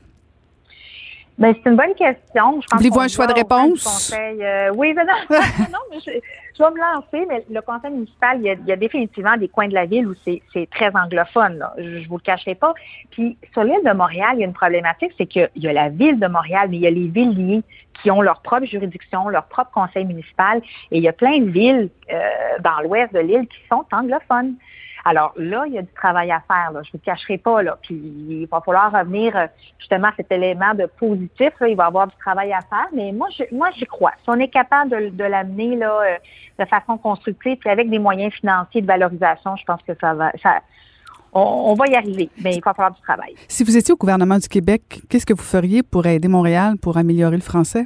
Ben, c'est une bonne question. Je pense Voulez-vous un choix de réponse? conseil, euh, oui, mais non, non, mais je, je vais me lancer, mais le conseil municipal, il y a, il y a définitivement des coins de la ville où c'est très anglophone. Là. Je, je vous le cacherai pas. Puis sur l'île de Montréal, il y a une problématique, c'est qu'il y a la ville de Montréal, mais il y a les villes liées qui ont leur propre juridiction, leur propre conseil municipal, et il y a plein de villes euh, dans l'ouest de l'île qui sont anglophones. Alors là, il y a du travail à faire. Là. Je ne vous cacherai pas. Là. Puis il va falloir revenir euh, justement à cet élément de positif. Là. Il va y avoir du travail à faire. Mais moi, je, moi, j'y crois. Si on est capable de, de l'amener là euh, de façon constructive, puis avec des moyens financiers de valorisation, je pense que ça va. Ça, on, on va y arriver. Mais il va falloir du travail. Si vous étiez au gouvernement du Québec, qu'est-ce que vous feriez pour aider Montréal pour améliorer le français?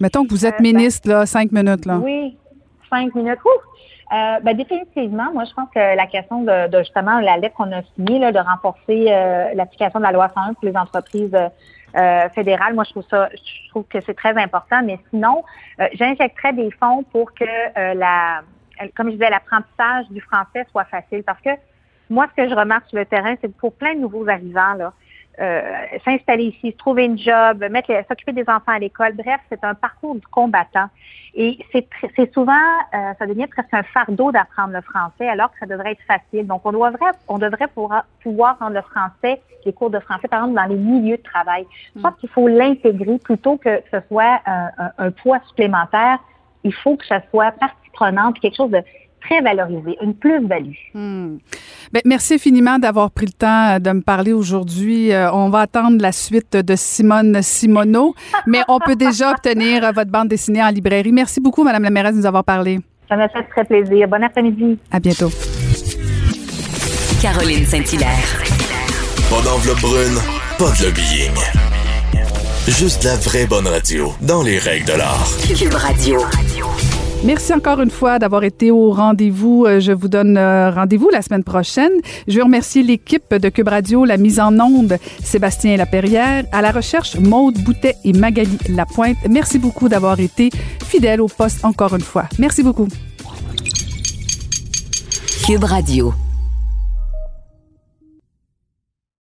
Mettons que vous êtes Euh, ben, ministre, là, cinq minutes, là. Oui, cinq minutes. Euh, ben, définitivement, moi, je pense que la question de, de, justement la lettre qu'on a signée, de renforcer euh, l'application de la loi 101 pour les entreprises euh, fédérales, moi, je trouve ça, je trouve que c'est très important. Mais sinon, j'injecterais des fonds pour que la, comme je disais, l'apprentissage du français soit facile. Parce que moi, ce que je remarque sur le terrain, c'est que pour plein de nouveaux arrivants, là, s'installer ici, se trouver une job, mettre s'occuper des enfants à l'école. Bref, c'est un parcours du combattant. Et c'est souvent, euh, ça devient presque un fardeau d'apprendre le français, alors que ça devrait être facile. Donc, on devrait, on devrait pouvoir, pouvoir rendre le français, les cours de français, par exemple, dans les milieux de travail. Je pense qu'il faut l'intégrer plutôt que ce soit un, un- un poids supplémentaire. Il faut que ça soit partie prenante, quelque chose de très valorisé, une plus-value. Hmm. Ben, merci infiniment d'avoir pris le temps de me parler aujourd'hui. Euh, on va attendre la suite de Simone Simoneau, mais on peut déjà obtenir votre bande dessinée en librairie. Merci beaucoup, Madame la mairesse, de nous avoir parlé. Ça m'a fait très plaisir. Bon après-midi. À bientôt. Caroline Saint-Hilaire. Pas d'enveloppe brune, pas de lobbying. Juste la vraie bonne radio, dans les règles de l'art. Cube Radio. Merci encore une fois d'avoir été au rendez-vous. Euh, Je vous donne euh, rendez-vous la semaine prochaine. Je veux remercier l'équipe de Cube Radio, la mise en onde, Sébastien Laperrière, à la recherche, Maude Boutet et Magali Lapointe. Merci beaucoup d'avoir été fidèles au poste encore une fois. Merci beaucoup. Cube Radio.